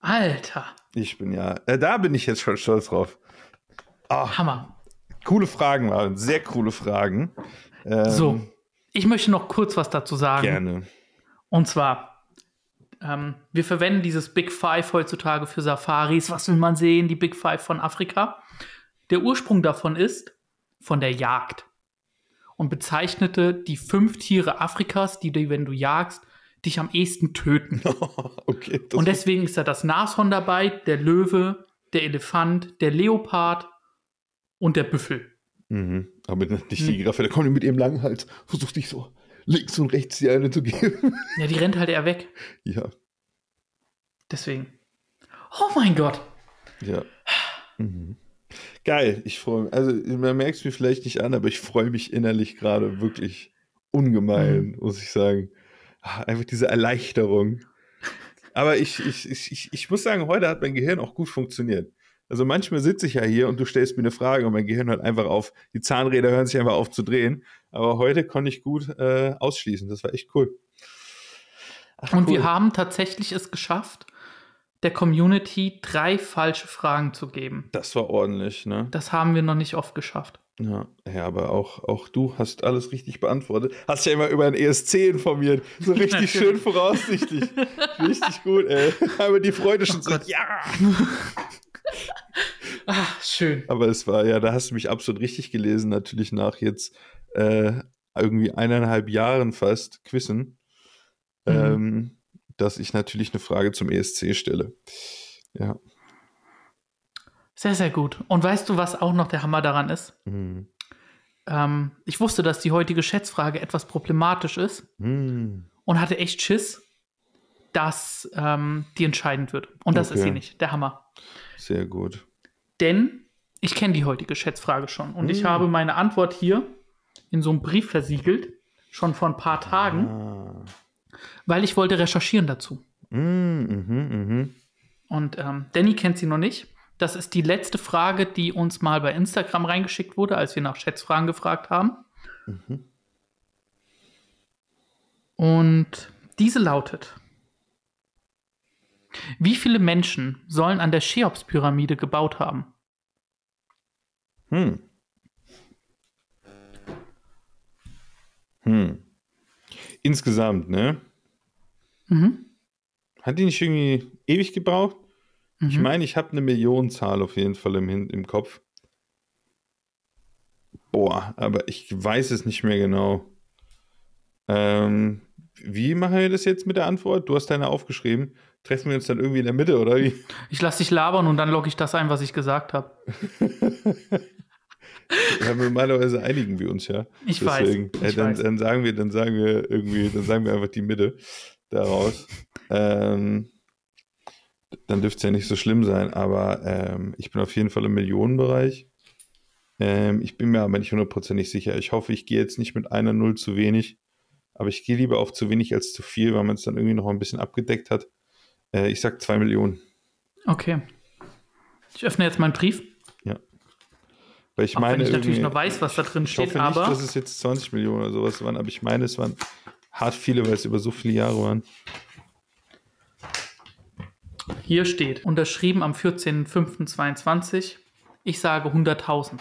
[SPEAKER 1] Alter,
[SPEAKER 2] Ich bin ja, äh, da bin ich jetzt schon stolz drauf. Ah,
[SPEAKER 1] Hammer.
[SPEAKER 2] coole Fragen waren, sehr coole Fragen. Ähm,
[SPEAKER 1] So, ich möchte noch kurz was dazu sagen.
[SPEAKER 2] Gerne.
[SPEAKER 1] Und zwar, ähm, wir verwenden dieses Big Five heutzutage für Safaris. Was will man sehen? Die Big Five von Afrika. Der Ursprung davon ist von der Jagd und bezeichnete die fünf Tiere Afrikas, die, die wenn du jagst, dich am ehesten töten.
[SPEAKER 2] okay.
[SPEAKER 1] Und deswegen ist da das Nashorn dabei, der Löwe, der Elefant, der Leopard und der Büffel.
[SPEAKER 2] mhm. Aber nicht die Giraffe, da kommt die mit ihrem langen Hals, versucht dich so links und rechts die eine zu geben.
[SPEAKER 1] Ja, die rennt halt eher weg.
[SPEAKER 2] ja,
[SPEAKER 1] Deswegen. Oh mein Gott.
[SPEAKER 2] ja. Mhm. Geil, ich freue mich. Also, man merkt es mir vielleicht nicht an, aber ich freue mich innerlich gerade wirklich ungemein, muss ich sagen. Ah, Einfach diese Erleichterung. Aber ich, ich, ich, ich, ich muss sagen, heute hat mein Gehirn auch gut funktioniert. Also manchmal sitze ich ja hier und du stellst mir eine Frage und mein Gehirn hört einfach auf, die Zahnräder hören sich einfach auf zu drehen. Aber heute konnte ich gut äh, ausschließen. Das war echt cool. Ach,
[SPEAKER 1] Und
[SPEAKER 2] cool.
[SPEAKER 1] wir haben tatsächlich es geschafft, der Community drei falsche Fragen zu geben.
[SPEAKER 2] Das war ordentlich, ne?
[SPEAKER 1] Das haben wir noch nicht oft geschafft.
[SPEAKER 2] Ja, ja aber auch, auch du hast alles richtig beantwortet. Hast ja immer über ein ESC informiert. So richtig schön voraussichtlich. richtig gut, ey. Aber die Freude schon so,
[SPEAKER 1] Gott.
[SPEAKER 2] ja.
[SPEAKER 1] Ah, schön.
[SPEAKER 2] Aber es war, ja, da hast du mich absolut richtig gelesen, natürlich nach jetzt äh, irgendwie eineinhalb Jahren fast Quissen,
[SPEAKER 1] Mhm.
[SPEAKER 2] ähm, dass ich natürlich eine Frage zum ESC stelle. Ja.
[SPEAKER 1] Sehr, sehr gut. Und weißt du, was auch noch der Hammer daran ist?
[SPEAKER 2] Hm.
[SPEAKER 1] Ähm, ich wusste, dass die heutige Schätzfrage etwas problematisch ist
[SPEAKER 2] Hm.
[SPEAKER 1] und hatte echt Schiss, dass ähm, die entscheidend wird. Und das ist
[SPEAKER 2] Okay.
[SPEAKER 1] sie nicht. Der Hammer.
[SPEAKER 2] Sehr gut.
[SPEAKER 1] Denn ich kenne die heutige Schätzfrage schon. Und ich
[SPEAKER 2] Hm.
[SPEAKER 1] habe meine Antwort hier in so einem Brief versiegelt, schon vor ein paar Tagen,
[SPEAKER 2] Ah.
[SPEAKER 1] weil ich wollte recherchieren dazu.
[SPEAKER 2] Mm, mhm, mhm.
[SPEAKER 1] Und ähm, Danny kennt sie noch nicht. Das ist die letzte Frage, die uns mal bei Instagram reingeschickt wurde, als wir nach Schätzfragen gefragt haben.
[SPEAKER 2] Mhm.
[SPEAKER 1] Und diese lautet: Wie viele Menschen sollen an der Cheops-Pyramide gebaut haben?
[SPEAKER 2] Hm. Hm. Insgesamt, ne?
[SPEAKER 1] Mhm.
[SPEAKER 2] Hat die nicht irgendwie ewig gebraucht? Ich
[SPEAKER 1] Mhm.
[SPEAKER 2] meine, ich habe eine Millionenzahl auf jeden Fall im, im Kopf. Boah, aber ich weiß es nicht mehr genau. Ähm, wie machen wir das jetzt mit der Antwort? Du hast deine aufgeschrieben. Treffen wir uns dann irgendwie in der Mitte, oder wie?
[SPEAKER 1] Ich lasse dich labern und dann logge ich das ein, was ich gesagt habe.
[SPEAKER 2] Ja, normalerweise einigen wir uns ja.
[SPEAKER 1] Ich weiß,
[SPEAKER 2] Deswegen,
[SPEAKER 1] ich
[SPEAKER 2] äh, dann,
[SPEAKER 1] weiß.
[SPEAKER 2] dann sagen wir, dann sagen wir irgendwie, dann sagen wir einfach die Mitte daraus. ähm, dann dürfte es ja nicht so schlimm sein, aber ähm, ich bin auf jeden Fall im Millionenbereich. Ähm, ich bin mir aber nicht hundertprozentig sicher. Ich hoffe, ich gehe jetzt nicht mit einer Null zu wenig, aber ich gehe lieber auf zu wenig als zu viel, weil man es dann irgendwie noch ein bisschen abgedeckt hat. Äh, ich sag zwei Millionen.
[SPEAKER 1] Okay. Ich öffne jetzt meinen Brief,
[SPEAKER 2] Weil ich
[SPEAKER 1] auch
[SPEAKER 2] meine,
[SPEAKER 1] wenn ich natürlich noch weiß, was da drin
[SPEAKER 2] Ich
[SPEAKER 1] steht,
[SPEAKER 2] hoffe nicht,
[SPEAKER 1] aber
[SPEAKER 2] dass es jetzt 20 Millionen oder sowas waren, aber ich meine, es waren hart viele, weil es über so viele Jahre waren.
[SPEAKER 1] hier steht, unterschrieben am 14.05.22, ich sage 100.000.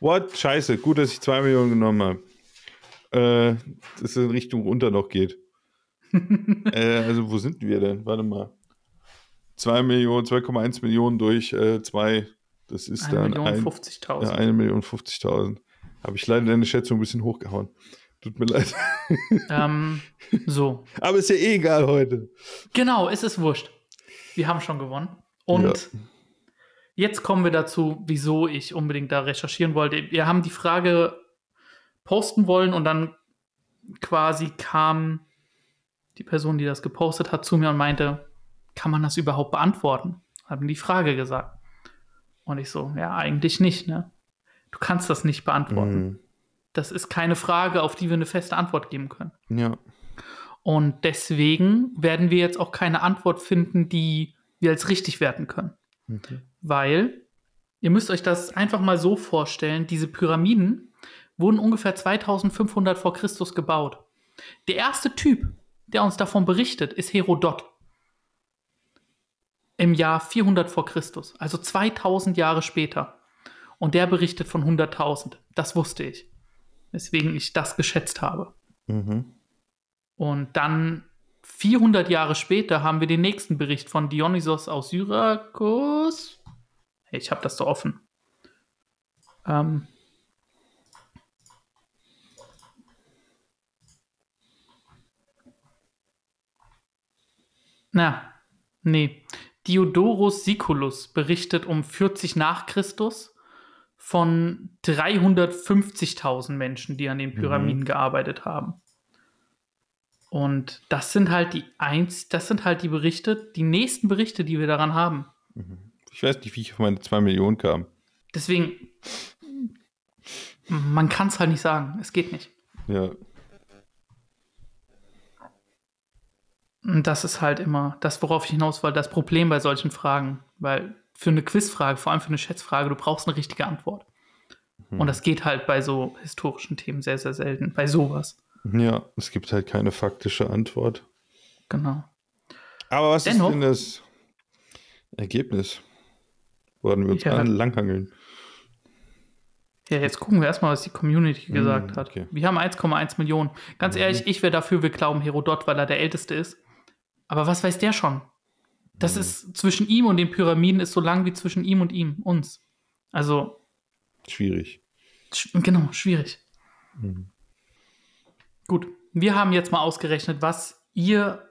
[SPEAKER 2] What? Scheiße, gut, dass ich 2 Millionen genommen habe. Äh, dass es in Richtung runter noch geht. äh, also, wo sind wir denn? Warte mal. 2 Millionen, 2,1 Millionen durch 2, das ist
[SPEAKER 1] 1
[SPEAKER 2] dann
[SPEAKER 1] Million
[SPEAKER 2] ein,
[SPEAKER 1] 50.000.
[SPEAKER 2] ja, 1 Million 50.000. Habe ich leider deine Schätzung ein bisschen hochgehauen. Tut mir leid.
[SPEAKER 1] Ähm, so.
[SPEAKER 2] Aber ist ja eh egal heute.
[SPEAKER 1] Genau, es ist wurscht. Wir haben schon gewonnen. Und
[SPEAKER 2] Ja.
[SPEAKER 1] jetzt kommen wir dazu, wieso ich unbedingt da recherchieren wollte. Wir haben die Frage posten wollen und dann quasi kam die Person, die das gepostet hat, zu mir und meinte, kann man das überhaupt beantworten? Haben die Frage gesagt. Und ich so, ja, eigentlich nicht, ne? Du kannst das nicht beantworten.
[SPEAKER 2] Mhm.
[SPEAKER 1] Das ist keine Frage, auf die wir eine feste Antwort geben können.
[SPEAKER 2] Ja.
[SPEAKER 1] Und deswegen werden wir jetzt auch keine Antwort finden, die wir als richtig werten können.
[SPEAKER 2] Okay.
[SPEAKER 1] Weil ihr müsst euch das einfach mal so vorstellen, diese Pyramiden wurden ungefähr 2500 vor Christus gebaut. Der erste Typ, der uns davon berichtet, ist Herodot. Im Jahr 400 vor Christus, also 2000 Jahre später. Und der berichtet von 100.000. Das wusste ich. Weswegen ich das geschätzt habe.
[SPEAKER 2] Mhm.
[SPEAKER 1] Und dann 400 Jahre später haben wir den nächsten Bericht von Dionysos aus Syrakus. Hey, ich habe das da offen. Ähm. Na, nee. Diodorus Siculus berichtet um 40 nach Christus von 350.000 Menschen, die an den Pyramiden gearbeitet haben. Und das sind halt die eins, das sind halt die Berichte, die nächsten Berichte, die wir daran haben.
[SPEAKER 2] Ich weiß nicht, wie ich auf meine 2 Millionen kam.
[SPEAKER 1] Deswegen, man kann es halt nicht sagen. Es geht nicht.
[SPEAKER 2] Ja.
[SPEAKER 1] Das ist halt immer das, worauf ich hinaus wollte, das Problem bei solchen Fragen. Weil für eine Quizfrage, vor allem für eine Schätzfrage, du brauchst eine richtige Antwort. Und das geht halt bei so historischen Themen sehr, sehr selten. Bei sowas.
[SPEAKER 2] Ja, es gibt halt keine faktische Antwort.
[SPEAKER 1] Genau.
[SPEAKER 2] Aber was
[SPEAKER 1] Dennoch-
[SPEAKER 2] ist denn das Ergebnis? Woran wir uns
[SPEAKER 1] Ja.
[SPEAKER 2] an langhangeln.
[SPEAKER 1] Ja, jetzt gucken wir erstmal, was die Community gesagt hat.
[SPEAKER 2] okay.
[SPEAKER 1] Wir haben 1,1 Millionen. Ganz ehrlich, ich wäre dafür, wir glauben Herodot, weil er der Älteste ist. Aber was weiß der schon? Das ist zwischen ihm und den Pyramiden ist so lang wie zwischen ihm und ihm, uns. Also,
[SPEAKER 2] Schwierig.
[SPEAKER 1] sch genau, schwierig.
[SPEAKER 2] Mhm.
[SPEAKER 1] Gut, wir haben jetzt mal ausgerechnet, was ihr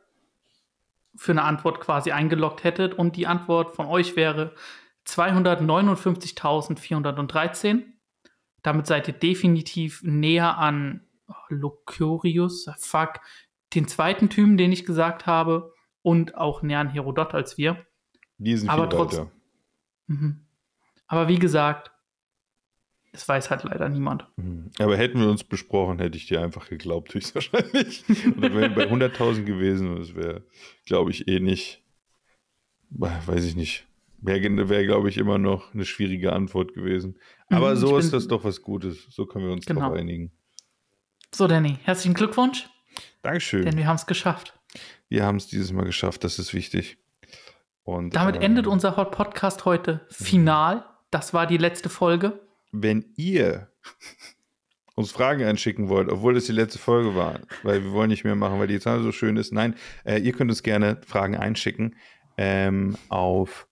[SPEAKER 1] für eine Antwort quasi eingeloggt hättet. Und die Antwort von euch wäre 259.413. Damit seid ihr definitiv näher an Lucurius, fuck, den zweiten Typen, den ich gesagt habe, und auch näher an Herodot als wir.
[SPEAKER 2] Die sind
[SPEAKER 1] Aber
[SPEAKER 2] viel
[SPEAKER 1] trotz-. Mhm. Aber wie gesagt, das weiß halt leider niemand.
[SPEAKER 2] Mhm. Aber hätten wir uns besprochen, hätte ich dir einfach geglaubt, höchstwahrscheinlich. Oder wären bei 100.000 gewesen und es wäre, glaube ich, eh nicht, weiß ich nicht. Wäre, wär, glaube ich, immer noch eine schwierige Antwort gewesen. Aber
[SPEAKER 1] Mhm,
[SPEAKER 2] so ist das doch was Gutes. So können wir uns
[SPEAKER 1] Genau.
[SPEAKER 2] darauf einigen.
[SPEAKER 1] So, Danny, herzlichen Glückwunsch,
[SPEAKER 2] Dankeschön.
[SPEAKER 1] denn wir haben es geschafft.
[SPEAKER 2] Wir haben es dieses Mal geschafft, das ist wichtig. Und,
[SPEAKER 1] Damit
[SPEAKER 2] ähm,
[SPEAKER 1] endet unser Hot Podcast heute final. Das war die letzte Folge.
[SPEAKER 2] Wenn ihr uns Fragen einschicken wollt, obwohl das die letzte Folge war, weil wir wollen nicht mehr machen, weil die Zahl so schön ist. Nein, äh, ihr könnt uns gerne Fragen einschicken ähm, auf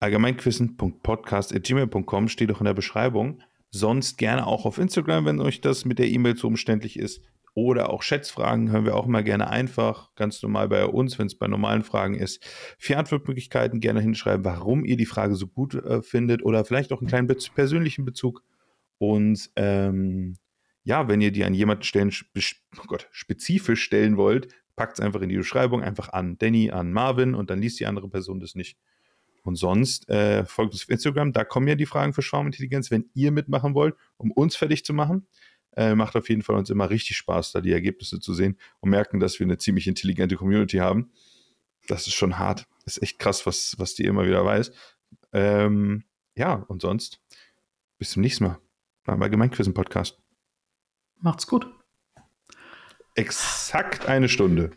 [SPEAKER 2] allgemeinquissen.podcast.gmail.com steht doch in der Beschreibung. Sonst gerne auch auf Instagram, wenn euch das mit der E-Mail zu umständlich ist. Oder auch Schätzfragen hören wir auch immer gerne einfach, ganz normal bei uns, wenn es bei normalen Fragen ist. Vier Antwortmöglichkeiten gerne hinschreiben, warum ihr die Frage so gut äh, findet oder vielleicht auch einen kleinen be persönlichen Bezug. Und ähm, ja, wenn ihr die an jemanden stellen, oh Gott, spezifisch stellen wollt, packt es einfach in die Beschreibung, einfach an Danny, an Marvin und dann liest die andere Person das nicht. Und sonst äh, folgt uns auf Instagram, da kommen ja die Fragen für Schwarmintelligenz, wenn ihr mitmachen wollt, um uns fertig zu machen. Äh, macht auf jeden Fall uns immer richtig Spaß, da die Ergebnisse zu sehen und merken, dass wir eine ziemlich intelligente Community haben. Das ist schon hart. Ist echt krass, was, was die immer wieder weiß. Ähm, ja, und sonst bis zum nächsten Mal beim Allgemeinquissen-Podcast.
[SPEAKER 1] Macht's gut.
[SPEAKER 2] Exakt eine Stunde.